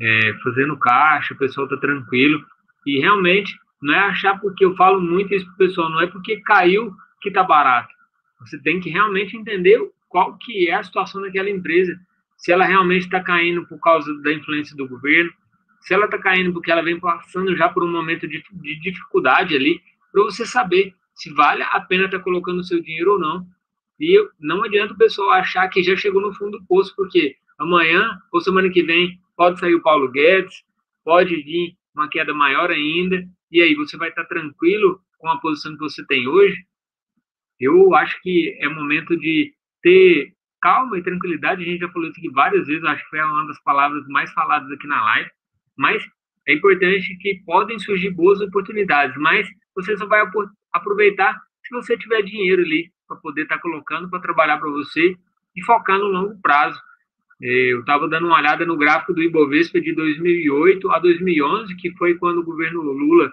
é, fazendo caixa, o pessoal está tranquilo. E realmente, não é achar porque eu falo muito isso pro pessoal, não é porque caiu que tá barato. Você tem que realmente entender qual que é a situação daquela empresa, se ela realmente está caindo por causa da influência do governo, se ela está caindo porque ela vem passando já por um momento de, de dificuldade ali, para você saber se vale a pena estar tá colocando o seu dinheiro ou não. E não adianta o pessoal achar que já chegou no fundo do poço, porque amanhã ou semana que vem pode sair o Paulo Guedes, pode vir uma queda maior ainda, e aí você vai estar tranquilo com a posição que você tem hoje? Eu acho que é momento de ter calma e tranquilidade. A gente já falou isso aqui várias vezes, acho que foi uma das palavras mais faladas aqui na live. Mas é importante que podem surgir boas oportunidades, mas você só vai aproveitar se você tiver dinheiro ali para poder estar colocando para trabalhar para você e focar no longo prazo. Eu estava dando uma olhada no gráfico do Ibovespa de 2008 a 2011, que foi quando o governo Lula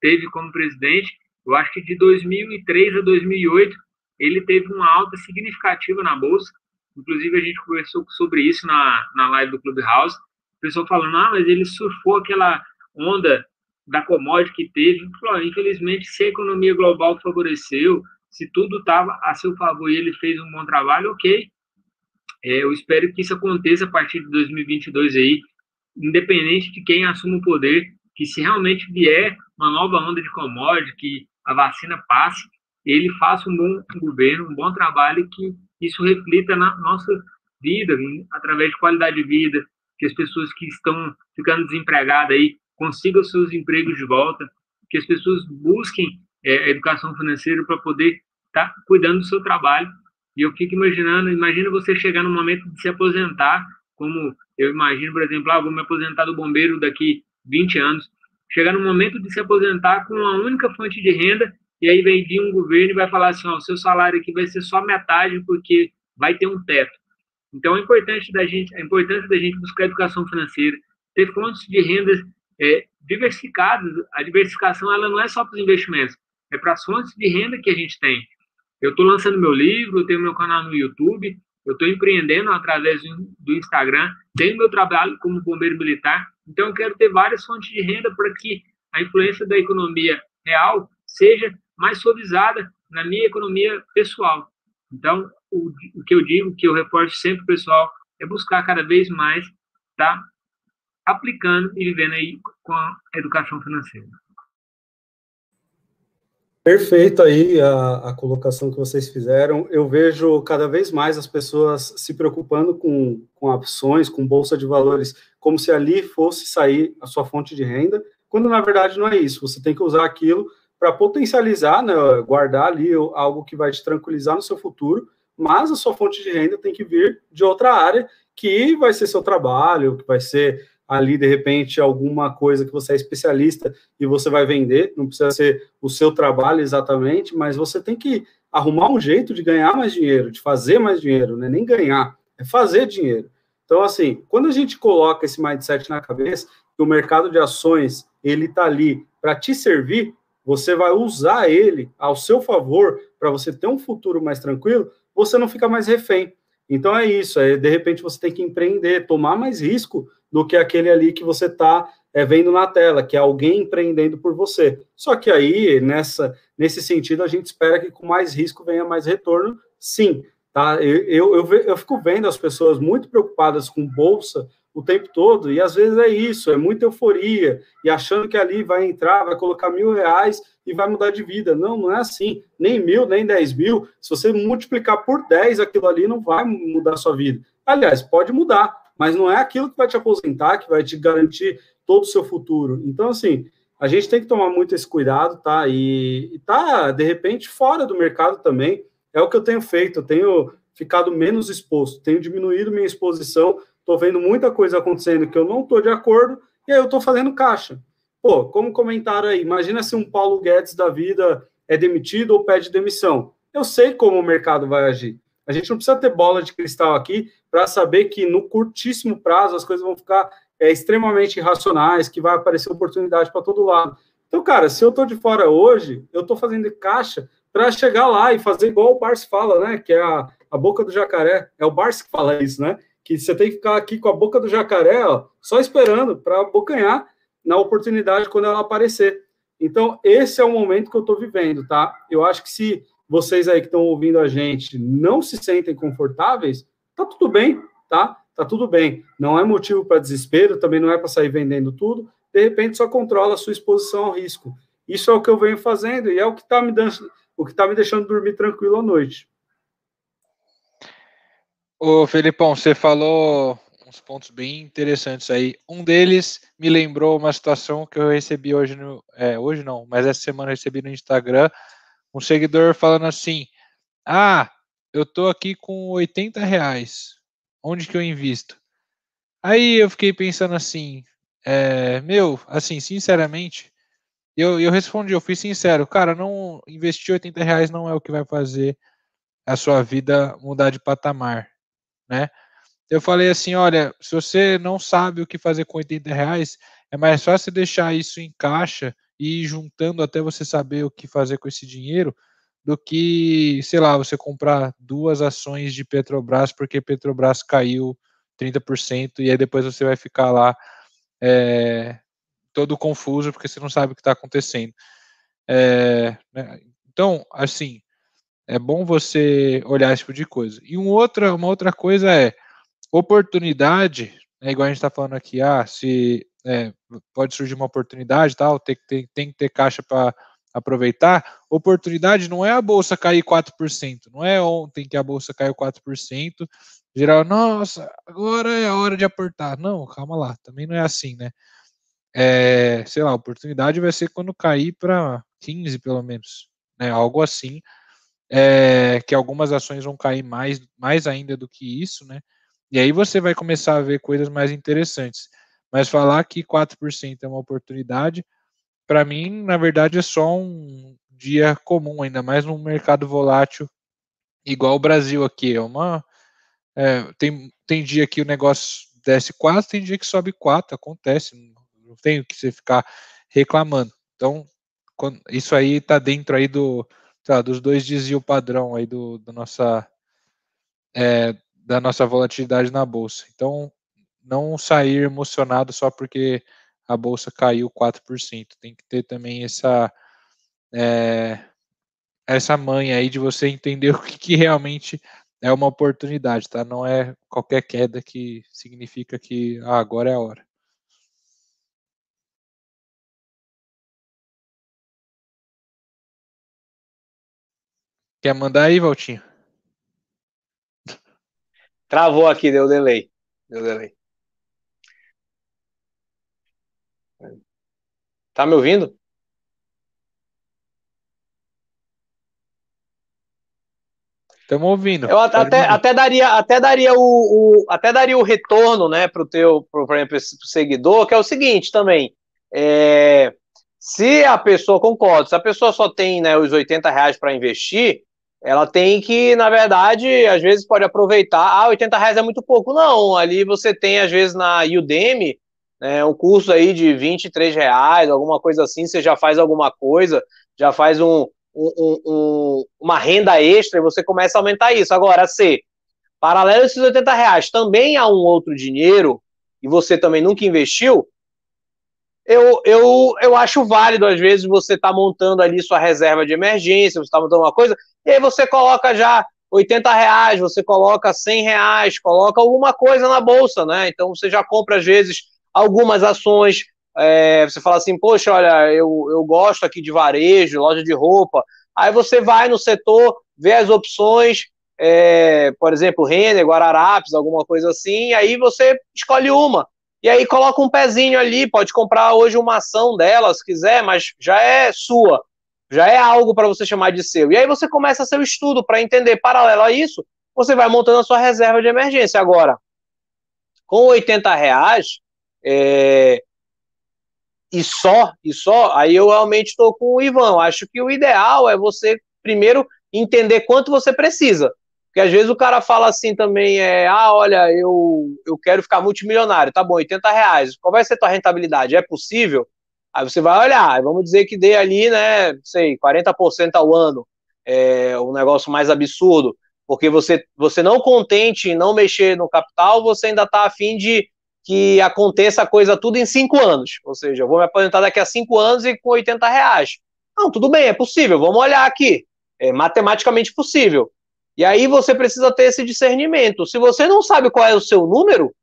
teve como presidente. Eu acho que de 2003 a 2008 ele teve uma alta significativa na bolsa. Inclusive, a gente conversou sobre isso na, na live do Clubhouse. O pessoal falando, ah, mas ele surfou aquela onda da commodity que teve. Infelizmente, se a economia global favoreceu, se tudo estava a seu favor e ele fez um bom trabalho, ok. É, eu espero que isso aconteça a partir de 2022 aí, independente de quem assuma o poder, que se realmente vier uma nova onda de commodity, que a vacina passe, ele faça um bom governo, um bom trabalho, que isso reflita na nossa vida, através de qualidade de vida, que as pessoas que estão ficando desempregadas aí consigam seus empregos de volta, que as pessoas busquem é, a educação financeira para poder estar tá cuidando do seu trabalho. E eu fico imaginando, imagina você chegar no momento de se aposentar, como eu imagino, por exemplo, ah, vou me aposentar do bombeiro daqui 20 anos, chegar no momento de se aposentar com uma única fonte de renda, e aí vem vir um governo e vai falar assim, ó, o seu salário aqui vai ser só metade porque vai ter um teto. Então, é importante da gente, a importância da gente buscar educação financeira, ter fontes de rendas é, diversificadas. A diversificação ela não é só para os investimentos, é para as fontes de renda que a gente tem. Eu estou lançando meu livro, eu tenho meu canal no YouTube, eu estou empreendendo através do Instagram, tenho meu trabalho como bombeiro militar, então eu quero ter várias fontes de renda para que a influência da economia real seja mais suavizada na minha economia pessoal. Então, o, o que eu digo, que eu reforço sempre, pessoal, é buscar cada vez mais tá aplicando e vivendo aí com a educação financeira. Perfeito aí a, a, colocação que vocês fizeram. Eu vejo cada vez mais as pessoas se preocupando com, com ações, com bolsa de valores, como se ali fosse sair a sua fonte de renda, quando na verdade não é isso. Você tem que usar aquilo para potencializar, né, guardar ali algo que vai te tranquilizar no seu futuro, mas a sua fonte de renda tem que vir de outra área, que vai ser seu trabalho, que vai ser ali, de repente, alguma coisa que você é especialista e você vai vender, não precisa ser o seu trabalho exatamente, mas você tem que arrumar um jeito de ganhar mais dinheiro, de fazer mais dinheiro, né? nem ganhar, é fazer dinheiro. Então, assim, quando a gente coloca esse mindset na cabeça, que o mercado de ações, ele está ali para te servir, você vai usar ele ao seu favor para você ter um futuro mais tranquilo, você não fica mais refém. Então é isso, é, de repente você tem que empreender, tomar mais risco do que aquele ali que você está é, vendo na tela, que é alguém empreendendo por você. Só que aí, nessa, nesse sentido, a gente espera que com mais risco venha mais retorno, sim. Tá? Eu, eu, eu, eu fico vendo as pessoas muito preocupadas com bolsa o tempo todo, e às vezes é isso, é muita euforia, e achando que ali vai entrar, vai colocar mil reais e vai mudar de vida. Não, não é assim, nem mil, nem dez mil. Se você multiplicar por dez aquilo ali, não vai mudar sua vida. Aliás, pode mudar, mas não é aquilo que vai te aposentar, que vai te garantir todo o seu futuro. Então, assim, a gente tem que tomar muito esse cuidado, tá? E, e tá, de repente, fora do mercado também. É o que eu tenho feito, eu tenho ficado menos exposto, tenho diminuído minha exposição, estou vendo muita coisa acontecendo que eu não estou de acordo, e aí eu estou fazendo caixa. Pô, como comentaram aí, imagina se um Paulo Guedes da vida é demitido ou pede demissão. Eu sei como o mercado vai agir. A gente não precisa ter bola de cristal aqui para saber que no curtíssimo prazo as coisas vão ficar é, extremamente irracionais, que vai aparecer oportunidade para todo lado. Então, cara, se eu estou de fora hoje, eu estou fazendo caixa para chegar lá e fazer igual o Barça fala, né? Que é a, a boca do jacaré. É o Barça que fala isso, né? Que você tem que ficar aqui com a boca do jacaré, ó, só esperando para abocanhar na oportunidade quando ela aparecer. Então, esse é o momento que eu estou vivendo, tá? Eu acho que se vocês aí que estão ouvindo a gente não se sentem confortáveis, tá tudo bem, tá? Tá tudo bem. Não é motivo para desespero, também não é para sair vendendo tudo. De repente, só controla a sua exposição ao risco. Isso é o que eu venho fazendo e é o que está me dando, o que está me deixando dormir tranquilo à noite. Ô, Felipão, você falou uns pontos bem interessantes aí. Um deles me lembrou uma situação que eu recebi hoje no. É, hoje não, mas essa semana eu recebi no Instagram um seguidor falando assim: Ah, eu tô aqui com 80 reais. Onde que eu invisto? Aí eu fiquei pensando assim, é, meu, assim, sinceramente, eu, eu respondi, eu fui sincero, cara, não investir 80 reais não é o que vai fazer a sua vida mudar de patamar, né? Eu falei assim, olha, se você não sabe o que fazer com 80 reais, é mais fácil deixar isso em caixa e ir juntando até você saber o que fazer com esse dinheiro, do que, sei lá, você comprar duas ações de Petrobras porque Petrobras caiu 30% e aí depois você vai ficar lá é, todo confuso porque você não sabe o que está acontecendo. É, né? Então, assim, é bom você olhar esse tipo de coisa. E um outra, uma outra coisa é oportunidade, é igual a gente está falando aqui, ah, se é, pode surgir uma oportunidade tal, tem, tem, tem que ter caixa para aproveitar. Oportunidade não é a bolsa cair 4%, não é ontem que a bolsa caiu 4%, geral, nossa, agora é a hora de aportar. Não, calma lá, também não é assim, né? É, sei lá, oportunidade vai ser quando cair para 15 pelo menos, né? Algo assim é, que algumas ações vão cair mais, mais ainda do que isso, né? E aí você vai começar a ver coisas mais interessantes. Mas falar que 4% é uma oportunidade, para mim, na verdade, é só um dia comum, ainda mais num mercado volátil igual o Brasil aqui. É uma. É, tem, tem dia que o negócio desce 4, tem dia que sobe 4, acontece. Não tem o que você ficar reclamando. Então, quando, isso aí está dentro aí do, dos dois desvio padrão aí do, do nossa, é, da nossa volatilidade na bolsa. Então, não sair emocionado só porque a bolsa caiu 4%. Tem que ter também essa é, essa manha aí de você entender o que, que, realmente é uma oportunidade, tá? Não é qualquer queda que significa que ah, agora é a hora. Quer mandar aí, Valtinho? Travou aqui, deu delay. Deu delay. Tá me ouvindo? Estamos ouvindo. Eu até, até daria, até daria o, o, até daria o retorno, né, para o teu, pro, por exemplo, seguidor, que é o seguinte também. É, se a pessoa, concorda, se a pessoa só tem né, os 80 reais para investir, ela tem que, na verdade, às vezes pode aproveitar. Ah, 80 reais é muito pouco. Não, ali você tem, às vezes, na Udemy, né, um curso aí de 23 reais, alguma coisa assim, você já faz alguma coisa, já faz um, um, um, uma renda extra e você começa a aumentar isso. Agora, se paralelo a esses 80 reais também há um outro dinheiro e você também nunca investiu, eu, eu, eu acho válido, às vezes, você tá montando ali sua reserva de emergência, você está montando uma coisa, e aí você coloca já 80 reais, você coloca 100 reais, coloca alguma coisa na bolsa, né? Então você já compra, às vezes, algumas ações. É, você fala assim, poxa, olha, eu, eu gosto aqui de varejo, loja de roupa. Aí você vai no setor, vê as opções, é, por exemplo, Renner, Guararapes, alguma coisa assim, aí você escolhe uma. E aí coloca um pezinho ali, pode comprar hoje uma ação dela, se quiser, mas já é sua, já é algo para você chamar de seu. E aí você começa seu estudo para entender, paralelo a isso, você vai montando a sua reserva de emergência. Agora, com 80 reais, é, e só, e só, aí eu realmente estou com o Ivan. Acho que o ideal é você primeiro entender quanto você precisa. Porque às vezes o cara fala assim também, é, ah, olha, eu, eu quero ficar multimilionário, tá bom, 80 reais, qual vai ser a tua rentabilidade? É possível? Aí você vai olhar, vamos dizer que dê ali, né, sei, 40% ao ano, é um negócio mais absurdo, porque você, você não contente em não mexer no capital, você ainda tá afim de que aconteça a coisa tudo em cinco anos, ou seja, eu vou me aposentar daqui a cinco anos e com 80 reais. Não, tudo bem, é possível, vamos olhar aqui, é matematicamente possível. E aí você precisa ter esse discernimento. Se você não sabe qual é o seu número,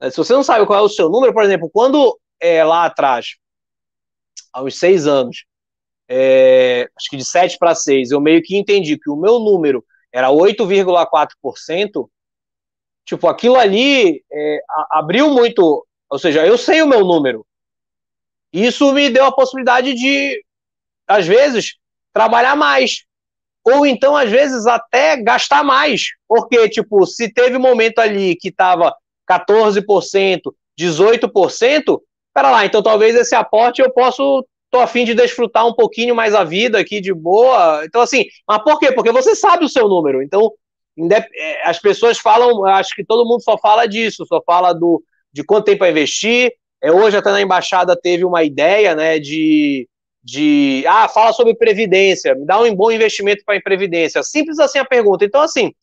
né, se você não sabe qual é o seu número, por exemplo, quando é, lá atrás, há uns seis anos, é, acho que de 7 para 6, eu meio que entendi que o meu número era 8,4%, tipo, aquilo ali é, abriu muito, ou seja, eu sei o meu número. Isso me deu a possibilidade de, às vezes, trabalhar mais ou então, às vezes, até gastar mais. Porque, tipo, se teve um momento ali que estava 14%, 18%, pera lá, então talvez esse aporte eu posso, tô a fim de desfrutar um pouquinho mais a vida aqui de boa. Então, assim, mas por quê? Porque você sabe o seu número. Então, as pessoas falam, acho que todo mundo só fala disso, só fala do, de quanto tempo para investir. É, hoje, até na embaixada, teve uma ideia, né, de de ah, fala sobre previdência, me dá um bom investimento para em previdência. Simples assim a pergunta. Então, assim,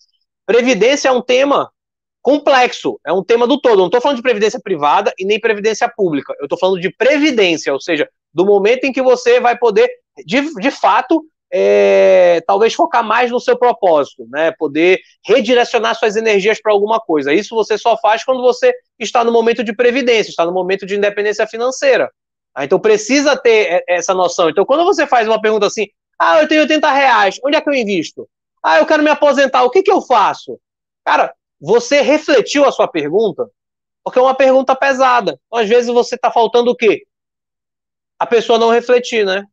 previdência é um tema complexo, é um tema do todo. não estou falando de previdência privada e nem previdência pública. Eu estou falando de previdência, ou seja, do momento em que você vai poder, de, de fato, é, talvez focar mais no seu propósito, né? Poder redirecionar suas energias para alguma coisa. Isso você só faz quando você está no momento de previdência, está no momento de independência financeira. Ah, então precisa ter essa noção. Então, quando você faz uma pergunta assim, ah, eu tenho 80 reais, onde é que eu invisto? Ah, eu quero me aposentar, o que, que eu faço? Cara, você refletiu a sua pergunta? Porque é uma pergunta pesada. Então, às vezes você está faltando o quê? A pessoa não refletir, né?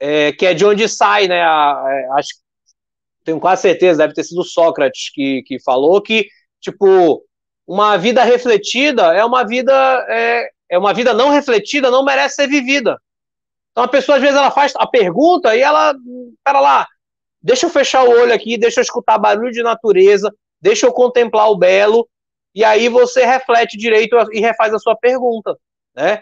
É, que é de onde sai, né? A, a, é, acho, tenho quase certeza, deve ter sido Sócrates que, que falou que, tipo, uma vida refletida é uma vida é, é uma vida não refletida, não merece ser vivida. Então a pessoa às vezes ela faz a pergunta e ela, pera lá, deixa eu fechar o olho aqui, deixa eu escutar barulho de natureza, deixa eu contemplar o belo, e aí você reflete direito e refaz a sua pergunta, né?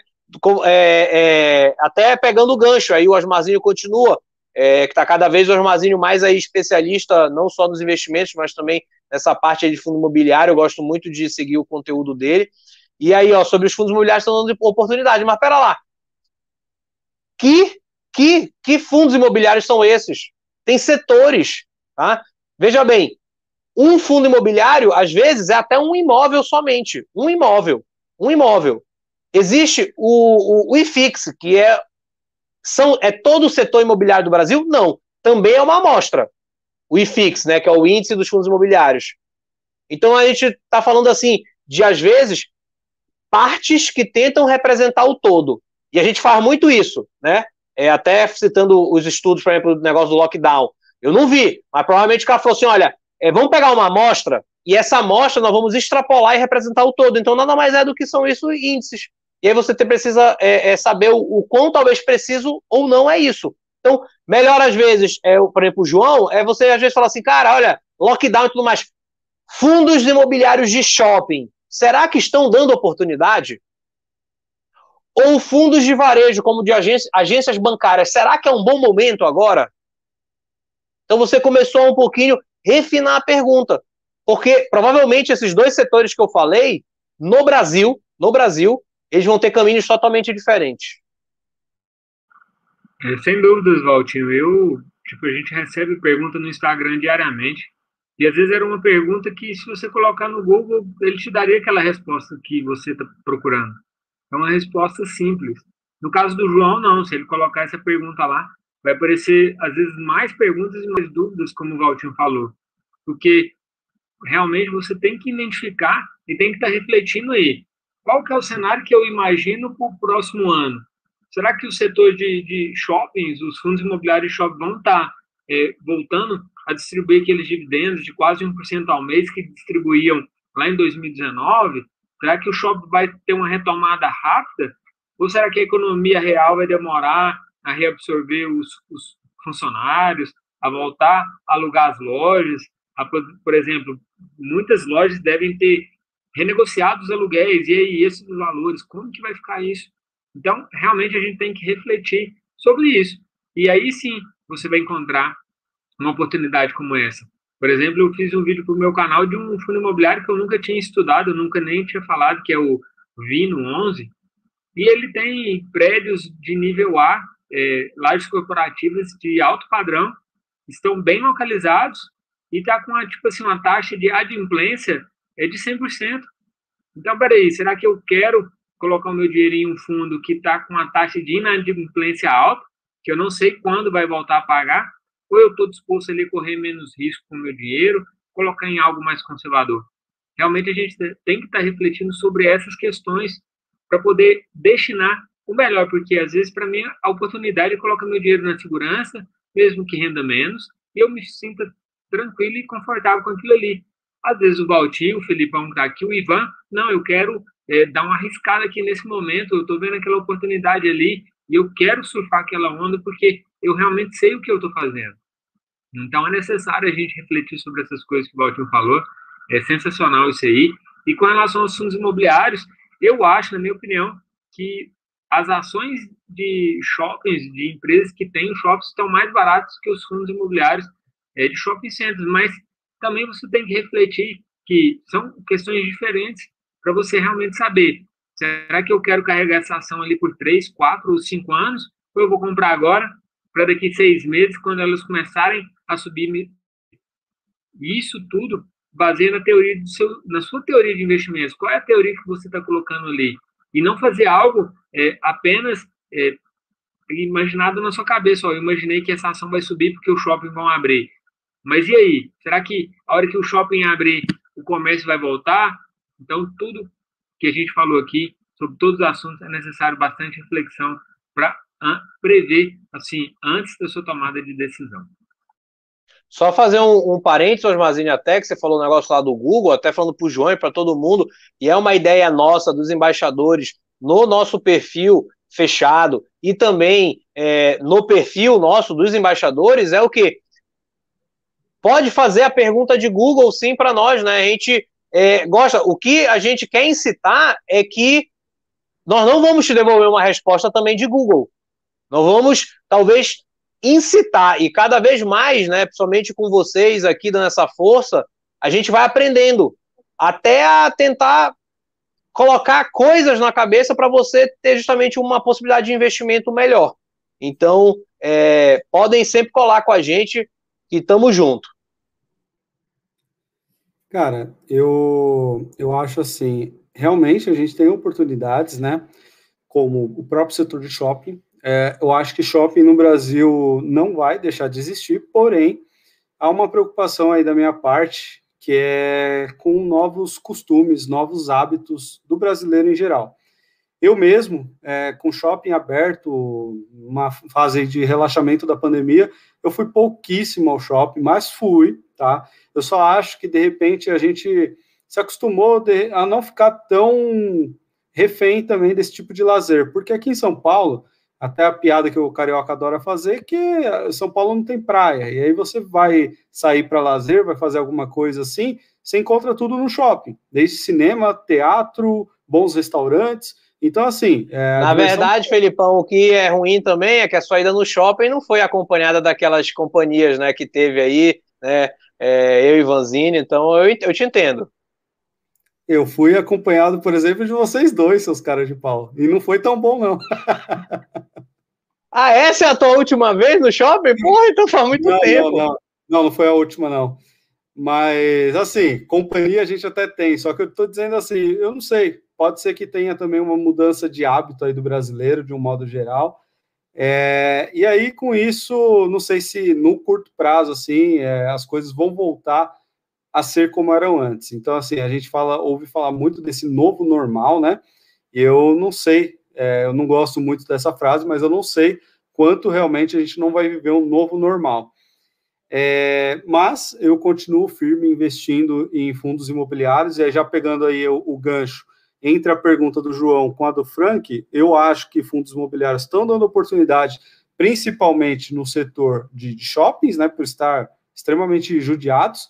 É, é, até pegando o gancho, aí o Osmarzinho continua, é, que está cada vez o Osmarzinho mais aí especialista, não só nos investimentos, mas também nessa parte de fundo imobiliário, eu gosto muito de seguir o conteúdo dele. E aí, ó, sobre os fundos imobiliários estão dando oportunidade, mas pera lá. Que, que, que fundos imobiliários são esses? Tem setores, tá? Veja bem, um fundo imobiliário, às vezes, é até um imóvel somente. Um imóvel. Um imóvel. Existe o, o, o IFIX, que é, são, é todo o setor imobiliário do Brasil? Não. Também é uma amostra. O IFIX, né, que é o índice dos fundos imobiliários. Então a gente está falando assim de, às vezes, partes que tentam representar o todo. E a gente faz muito isso, né? É, até citando os estudos, por exemplo, do negócio do lockdown. Eu não vi, mas provavelmente o cara falou assim: olha, é, vamos pegar uma amostra e essa amostra nós vamos extrapolar e representar o todo. Então nada mais é do que são isso índices. E aí você precisa é, é, saber o, o quão talvez preciso ou não é isso. Então, melhor às vezes, é, por exemplo, o João, é você às vezes falar assim, cara, olha, lockdown e tudo mais. Fundos imobiliários de shopping, será que estão dando oportunidade? Ou fundos de varejo, como de agência, agências bancárias, será que é um bom momento agora? Então você começou um pouquinho refinar a pergunta, porque provavelmente esses dois setores que eu falei, no Brasil, no Brasil, eles vão ter caminhos totalmente diferentes. É, sem dúvidas, Valtinho. Eu, tipo, a gente recebe pergunta no Instagram diariamente e às vezes era uma pergunta que, se você colocar no Google, ele te daria aquela resposta que você está procurando. É uma resposta simples. No caso do João, não. Se ele colocar essa pergunta lá, vai aparecer, às vezes, mais perguntas e mais dúvidas, como o Valtinho falou. Porque realmente você tem que identificar e tem que estar tá refletindo aí. Qual que é o cenário que eu imagino para o próximo ano? Será que o setor de, de shoppings, os fundos imobiliários de shopping vão estar tá, é, voltando a distribuir aqueles dividendos de quase 1% ao mês que distribuíam lá em 2019? Será que o shopping vai ter uma retomada rápida? Ou será que a economia real vai demorar a reabsorver os, os funcionários, a voltar a alugar as lojas? A, por exemplo, muitas lojas devem ter renegociado os aluguéis, e aí esses valores, como que vai ficar isso? Então, realmente a gente tem que refletir sobre isso. E aí sim, você vai encontrar uma oportunidade como essa. Por exemplo, eu fiz um vídeo para o meu canal de um fundo imobiliário que eu nunca tinha estudado, eu nunca nem tinha falado, que é o Vino 11, e ele tem prédios de nível A, é, lajes corporativas de alto padrão, estão bem localizados e está com uma, tipo assim, uma taxa de adimplência é de 100%. Então, peraí, será que eu quero colocar o meu dinheiro em um fundo que está com uma taxa de inadimplência alta, que eu não sei quando vai voltar a pagar, ou eu estou disposto a correr menos risco com o meu dinheiro, colocar em algo mais conservador? Realmente a gente tem que estar tá refletindo sobre essas questões para poder destinar o melhor, porque às vezes para mim a oportunidade é colocar meu dinheiro na segurança, mesmo que renda menos, e eu me sinta tranquilo e confortável com aquilo ali. Às vezes o Valtinho, o Felipão que está aqui, o Ivan, não, eu quero é, dar uma arriscada aqui nesse momento, eu estou vendo aquela oportunidade ali e eu quero surfar aquela onda porque eu realmente sei o que eu estou fazendo. Então é necessário a gente refletir sobre essas coisas que o Valtinho falou. É sensacional isso aí. E com relação aos fundos imobiliários, eu acho, na minha opinião, que as ações de shoppings, de empresas que têm shoppings estão mais baratos que os fundos imobiliários é, de shopping centers, mas também você tem que refletir que são questões diferentes para você realmente saber, será que eu quero carregar essa ação ali por três, quatro ou cinco anos, ou eu vou comprar agora para daqui seis meses, quando elas começarem a subir. Isso tudo baseia na teoria do seu, na sua teoria de investimentos. Qual é a teoria que você está colocando ali? E não fazer algo é, apenas é, imaginado na sua cabeça. Ó, eu imaginei que essa ação vai subir porque o shopping vão abrir. Mas e aí? Será que a hora que o shopping abrir, o comércio vai voltar? Então, tudo que a gente falou aqui, sobre todos os assuntos, é necessário bastante reflexão para prever, assim, antes da sua tomada de decisão. Só fazer um, um parênteses, Osmazine, até que você falou um negócio lá do Google, até falando para o João e para todo mundo, e é uma ideia nossa dos embaixadores no nosso perfil fechado e também é, no perfil nosso dos embaixadores, é o que? Pode fazer a pergunta de Google sim para nós, né? A gente é, gosta. O que a gente quer incitar é que nós não vamos te devolver uma resposta também de Google. Nós vamos, talvez, incitar, e cada vez mais, né, principalmente com vocês aqui dando essa força, a gente vai aprendendo até a tentar colocar coisas na cabeça para você ter justamente uma possibilidade de investimento melhor. Então, é, podem sempre colar com a gente e tamo junto. Cara, eu, eu acho assim, realmente a gente tem oportunidades, né? Como o próprio setor de shopping, é, eu acho que shopping no Brasil não vai deixar de existir, porém, há uma preocupação aí da minha parte, que é com novos costumes, novos hábitos do brasileiro em geral. Eu mesmo, é, com shopping aberto, uma fase de relaxamento da pandemia, eu fui pouquíssimo ao shopping, mas fui, tá? Eu só acho que, de repente, a gente se acostumou a não ficar tão refém também desse tipo de lazer, porque aqui em São Paulo, até a piada que o carioca adora fazer, que São Paulo não tem praia. E aí você vai sair para lazer, vai fazer alguma coisa assim, você encontra tudo no shopping, desde cinema, teatro, bons restaurantes. Então, assim. É, Na diversão... verdade, Felipão, o que é ruim também é que a sua ida no shopping não foi acompanhada daquelas companhias né, que teve aí, né? É, eu e Vanzini, então eu, eu te entendo. Eu fui acompanhado, por exemplo, de vocês dois, seus caras de pau. E não foi tão bom, não. ah, essa é a tua última vez no shopping? Porra, então faz muito não, tempo. Não, não, não, não foi a última, não. Mas, assim, companhia a gente até tem, só que eu tô dizendo assim, eu não sei, pode ser que tenha também uma mudança de hábito aí do brasileiro, de um modo geral. É, e aí, com isso, não sei se no curto prazo, assim, é, as coisas vão voltar a ser como eram antes. Então, assim, a gente fala, ouve falar muito desse novo normal, né? E eu não sei, é, eu não gosto muito dessa frase, mas eu não sei quanto realmente a gente não vai viver um novo normal. É, mas eu continuo firme investindo em fundos imobiliários, e aí já pegando aí o, o gancho entre a pergunta do João com a do Frank, eu acho que fundos imobiliários estão dando oportunidade, principalmente no setor de, de shoppings, né, por estar extremamente judiados,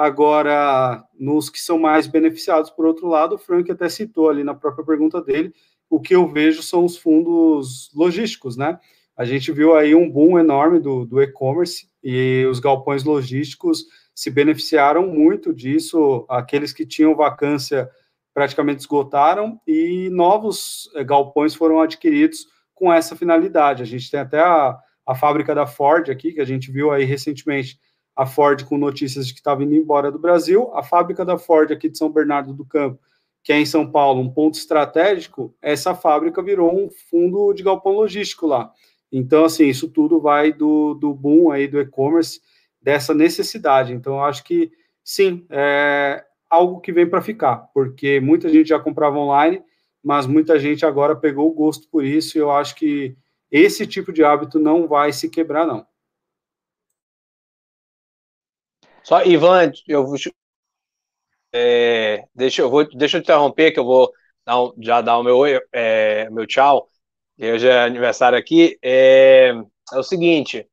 Agora, nos que são mais beneficiados, por outro lado, o Frank até citou ali na própria pergunta dele, o que eu vejo são os fundos logísticos, né? A gente viu aí um boom enorme do, do e-commerce e os galpões logísticos se beneficiaram muito disso. Aqueles que tinham vacância praticamente esgotaram e novos eh, galpões foram adquiridos com essa finalidade. A gente tem até a, a fábrica da Ford aqui, que a gente viu aí recentemente a Ford com notícias de que estava indo embora do Brasil, a fábrica da Ford aqui de São Bernardo do Campo, que é em São Paulo, um ponto estratégico, essa fábrica virou um fundo de galpão logístico lá. Então, assim, isso tudo vai do, do boom aí do e-commerce, dessa necessidade. Então, eu acho que, sim, é algo que vem para ficar, porque muita gente já comprava online, mas muita gente agora pegou o gosto por isso, e eu acho que esse tipo de hábito não vai se quebrar, não. Só, Ivan, eu vou. É, deixa, eu vou, deixa eu te interromper, que eu vou dar um, já dar o meu, é, meu tchau. Hoje é aniversário aqui. É, é, o seguinte.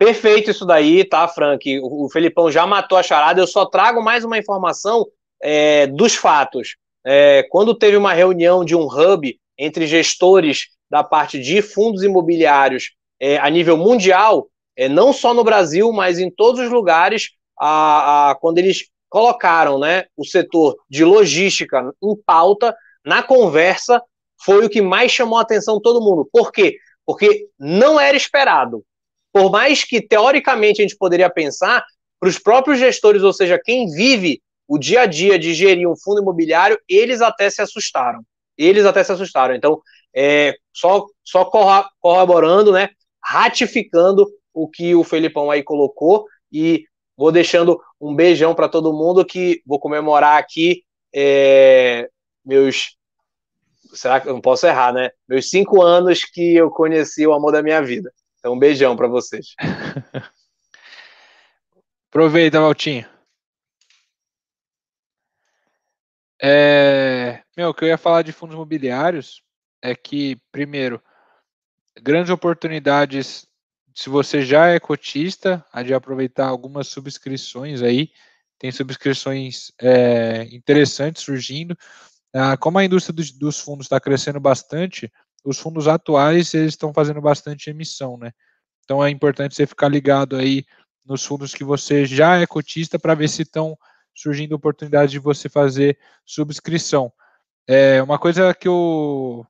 Perfeito isso daí, tá, Frank? O, o Felipão já matou a charada. Eu só trago mais uma informação é, dos fatos. É, quando teve uma reunião de um hub entre gestores da parte de fundos imobiliários é, a nível mundial, é, não só no Brasil, mas em todos os lugares, a, a, quando eles colocaram né, o setor de logística em pauta, na conversa, foi o que mais chamou a atenção de todo mundo. Por quê? Porque não era esperado. Por mais que, teoricamente, a gente poderia pensar, para os próprios gestores, ou seja, quem vive o dia a dia de gerir um fundo imobiliário, eles até se assustaram. Eles até se assustaram. Então, é, só, só corroborando, né, ratificando o que o Felipão aí colocou e vou deixando um beijão para todo mundo que vou comemorar aqui é, meus será que eu não posso errar, né? Meus cinco anos que eu conheci o amor da minha vida. Então, um beijão para vocês. Aproveita, Valtinho. É, meu, o que eu ia falar de fundos imobiliários é que, primeiro, grandes oportunidades, se você já é cotista, a de aproveitar algumas subscrições aí, tem subscrições é, interessantes surgindo. Ah, como a indústria dos, dos fundos está crescendo bastante, os fundos atuais eles estão fazendo bastante emissão, né? Então é importante você ficar ligado aí nos fundos que você já é cotista para ver se estão surgindo oportunidades de você fazer subscrição. É uma coisa que eu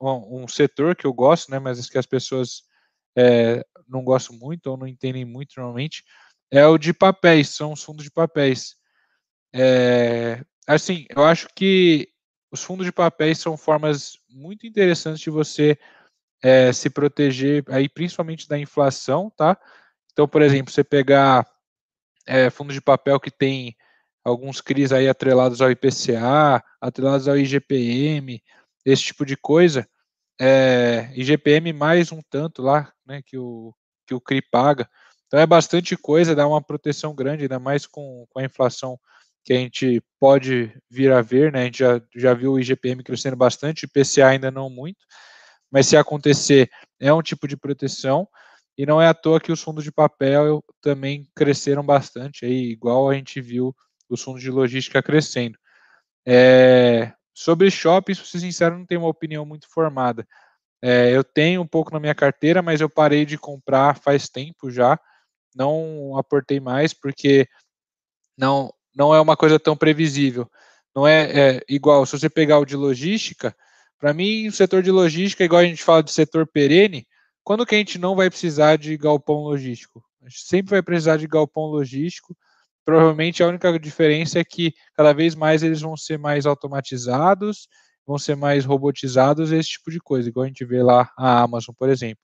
um setor que eu gosto, né, mas que as pessoas é, não gostam muito ou não entendem muito normalmente, é o de papéis, são os fundos de papéis. É, assim, eu acho que os fundos de papéis são formas muito interessantes de você é, se proteger, aí principalmente da inflação, tá? Então, por exemplo, você pegar é, fundos de papel que tem alguns CRIs aí atrelados ao IPCA, atrelados ao IGPM, esse tipo de coisa, é, IGPM mais um tanto lá, né, que o, que o CRI paga. Então é bastante coisa, dá uma proteção grande, ainda mais com, com a inflação que a gente pode vir a ver, né? A gente já, já viu o IGPM crescendo bastante, o IPCA ainda não muito, mas se acontecer, é um tipo de proteção, e não é à toa que os fundos de papel também cresceram bastante, aí, igual a gente viu os fundos de logística crescendo. É, sobre shoppings, para ser sincero, não tenho uma opinião muito formada. É, eu tenho um pouco na minha carteira, mas eu parei de comprar faz tempo já, não aportei mais, porque não não é uma coisa tão previsível. Não é, é igual, se você pegar o de logística, para mim, o setor de logística, igual a gente fala de setor perene, quando que a gente não vai precisar de galpão logístico? A gente sempre vai precisar de galpão logístico. Provavelmente a única diferença é que cada vez mais eles vão ser mais automatizados, vão ser mais robotizados, esse tipo de coisa, igual a gente vê lá a Amazon, por exemplo,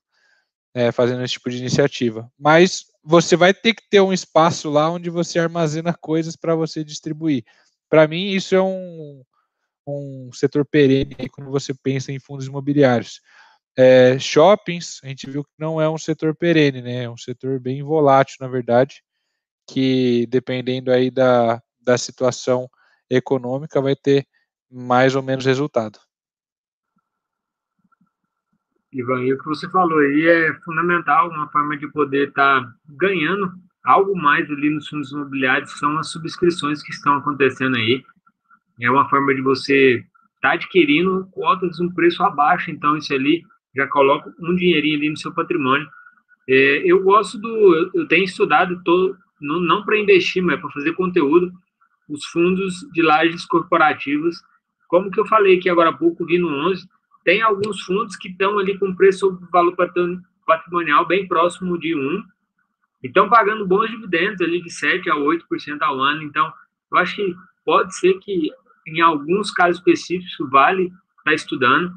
é, fazendo esse tipo de iniciativa. Mas você vai ter que ter um espaço lá onde você armazena coisas para você distribuir. Para mim, isso é um, um setor perene quando você pensa em fundos imobiliários. É, shoppings, a gente viu que não é um setor perene, né? É um setor bem volátil, na verdade, que dependendo aí da, da situação econômica vai ter mais ou menos resultado. Ivan, e o que você falou aí é fundamental, uma forma de poder estar tá ganhando algo mais ali nos fundos imobiliários são as subscrições que estão acontecendo aí. É uma forma de você estar tá adquirindo cotas um preço abaixo, então isso ali já coloca um dinheirinho ali no seu patrimônio. É, eu gosto do, eu tenho estudado, tô, não, não para investir, mas para fazer conteúdo, os fundos de lajes corporativas, como que eu falei aqui agora há pouco, vi no 11, tem alguns fundos que estão ali com preço sobre valor patrimonial bem próximo de 1, e estão pagando bons dividendos ali de 7 a 8% ao ano. Então, eu acho que pode ser que, em alguns casos específicos, vale estar tá estudando.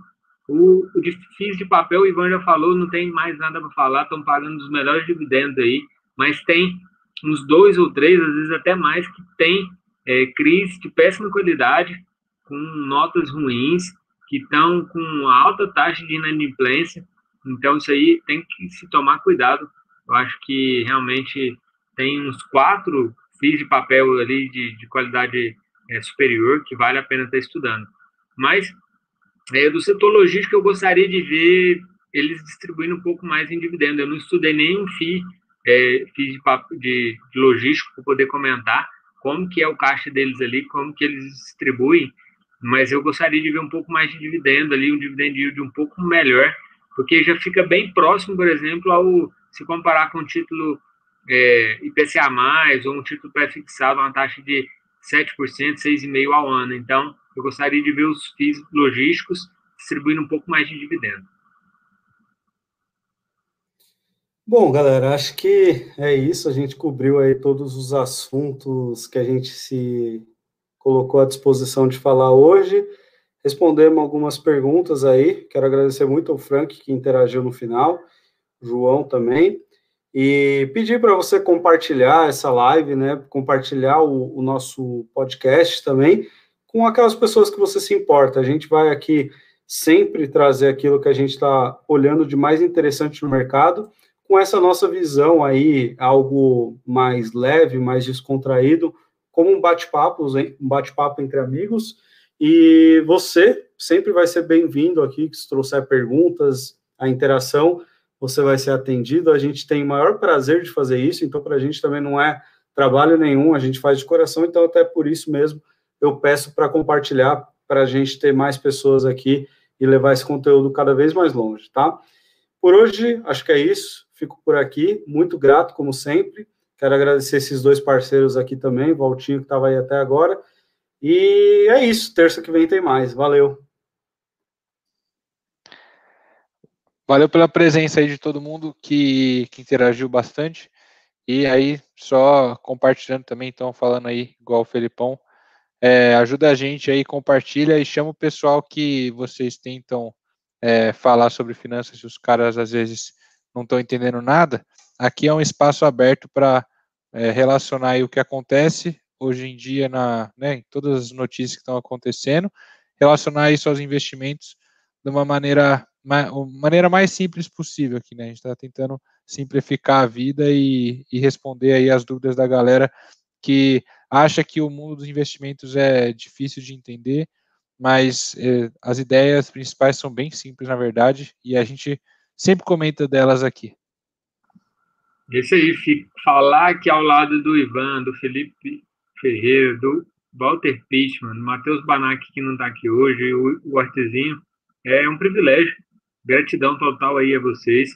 O, o FIIs de papel, o Ivan já falou, não tem mais nada para falar, estão pagando os melhores dividendos aí, mas tem uns dois ou três, às vezes até mais, que tem é, CRIs de péssima qualidade, com notas ruins, que estão com alta taxa de inadimplência. Então, isso aí tem que se tomar cuidado. Eu acho que realmente tem uns quatro FIIs de papel ali de, de qualidade é, superior que vale a pena estar estudando. Mas é, do setor logístico, eu gostaria de ver eles distribuindo um pouco mais em dividendo. Eu não estudei nenhum FII, é, FII de, de, de logístico para poder comentar como que é o caixa deles ali, como que eles distribuem mas eu gostaria de ver um pouco mais de dividendo ali, um dividend yield um pouco melhor, porque já fica bem próximo, por exemplo, ao se comparar com o título é, IPCA+, ou um título pré-fixado, uma taxa de 7%, 6,5% ao ano. Então, eu gostaria de ver os FIIs logísticos distribuindo um pouco mais de dividendo. Bom, galera, acho que é isso. A gente cobriu aí todos os assuntos que a gente se colocou à disposição de falar hoje. Respondemos algumas perguntas aí. Quero agradecer muito ao Frank que interagiu no final, João também. E pedir para você compartilhar essa live, né? Compartilhar o, o, nosso podcast também com aquelas pessoas que você se importa. A gente vai aqui sempre trazer aquilo que a gente está olhando de mais interessante no mercado, com essa nossa visão aí, algo mais leve, mais descontraído, como um bate-papo, um bate-papo entre amigos. E você sempre vai ser bem-vindo aqui, se trouxer perguntas, a interação você vai ser atendido. A gente tem o maior prazer de fazer isso, então para a gente também não é trabalho nenhum, a gente faz de coração, então até por isso mesmo eu peço para compartilhar, para a gente ter mais pessoas aqui e levar esse conteúdo cada vez mais longe, tá? Por hoje, acho que é isso. Fico por aqui, muito grato, como sempre. Quero agradecer esses dois parceiros aqui também, Valtinho, que estava aí até agora. E é isso, terça que vem tem mais. Valeu! Valeu pela presença aí de todo mundo que, que interagiu bastante. E aí, só compartilhando também, então, falando aí, igual o Felipão, é, ajuda a gente aí, compartilha e chama o pessoal que vocês tentam é, falar sobre finanças e os caras às vezes não estão entendendo nada. Aqui é um espaço aberto para é, relacionar o que acontece hoje em dia na, né, em todas as notícias que estão acontecendo, relacionar isso aos investimentos de uma maneira maneira mais simples possível aqui, né? A gente está tentando simplificar a vida e, e, responder aí as dúvidas da galera que acha que o mundo dos investimentos é difícil de entender, mas eh, as ideias principais são bem simples, na verdade, e a gente sempre comenta delas aqui. Esse aí, falar aqui ao lado do Ivan, do Felipe Ferreira, do Walter Pichman, do Matheus Banac, que não está aqui hoje, e o, o Artezinho, é um privilégio Gratidão total aí a vocês.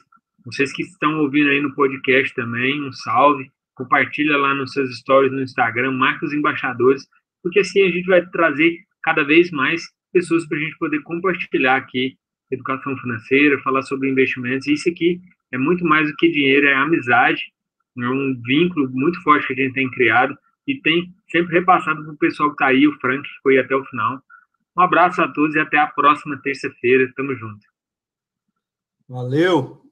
Vocês que estão ouvindo aí no podcast também, um salve. Compartilha lá nos seus stories no Instagram, marca os embaixadores, porque assim a gente vai trazer cada vez mais pessoas para a gente poder compartilhar aqui educação financeira, falar sobre investimentos. Isso aqui é muito mais do que dinheiro, é amizade, é um vínculo muito forte que a gente tem criado e tem sempre repassado para o pessoal que está aí, o Frank, que foi até o final. Um abraço a todos e até a próxima terça-feira. Tamo junto. Valeu!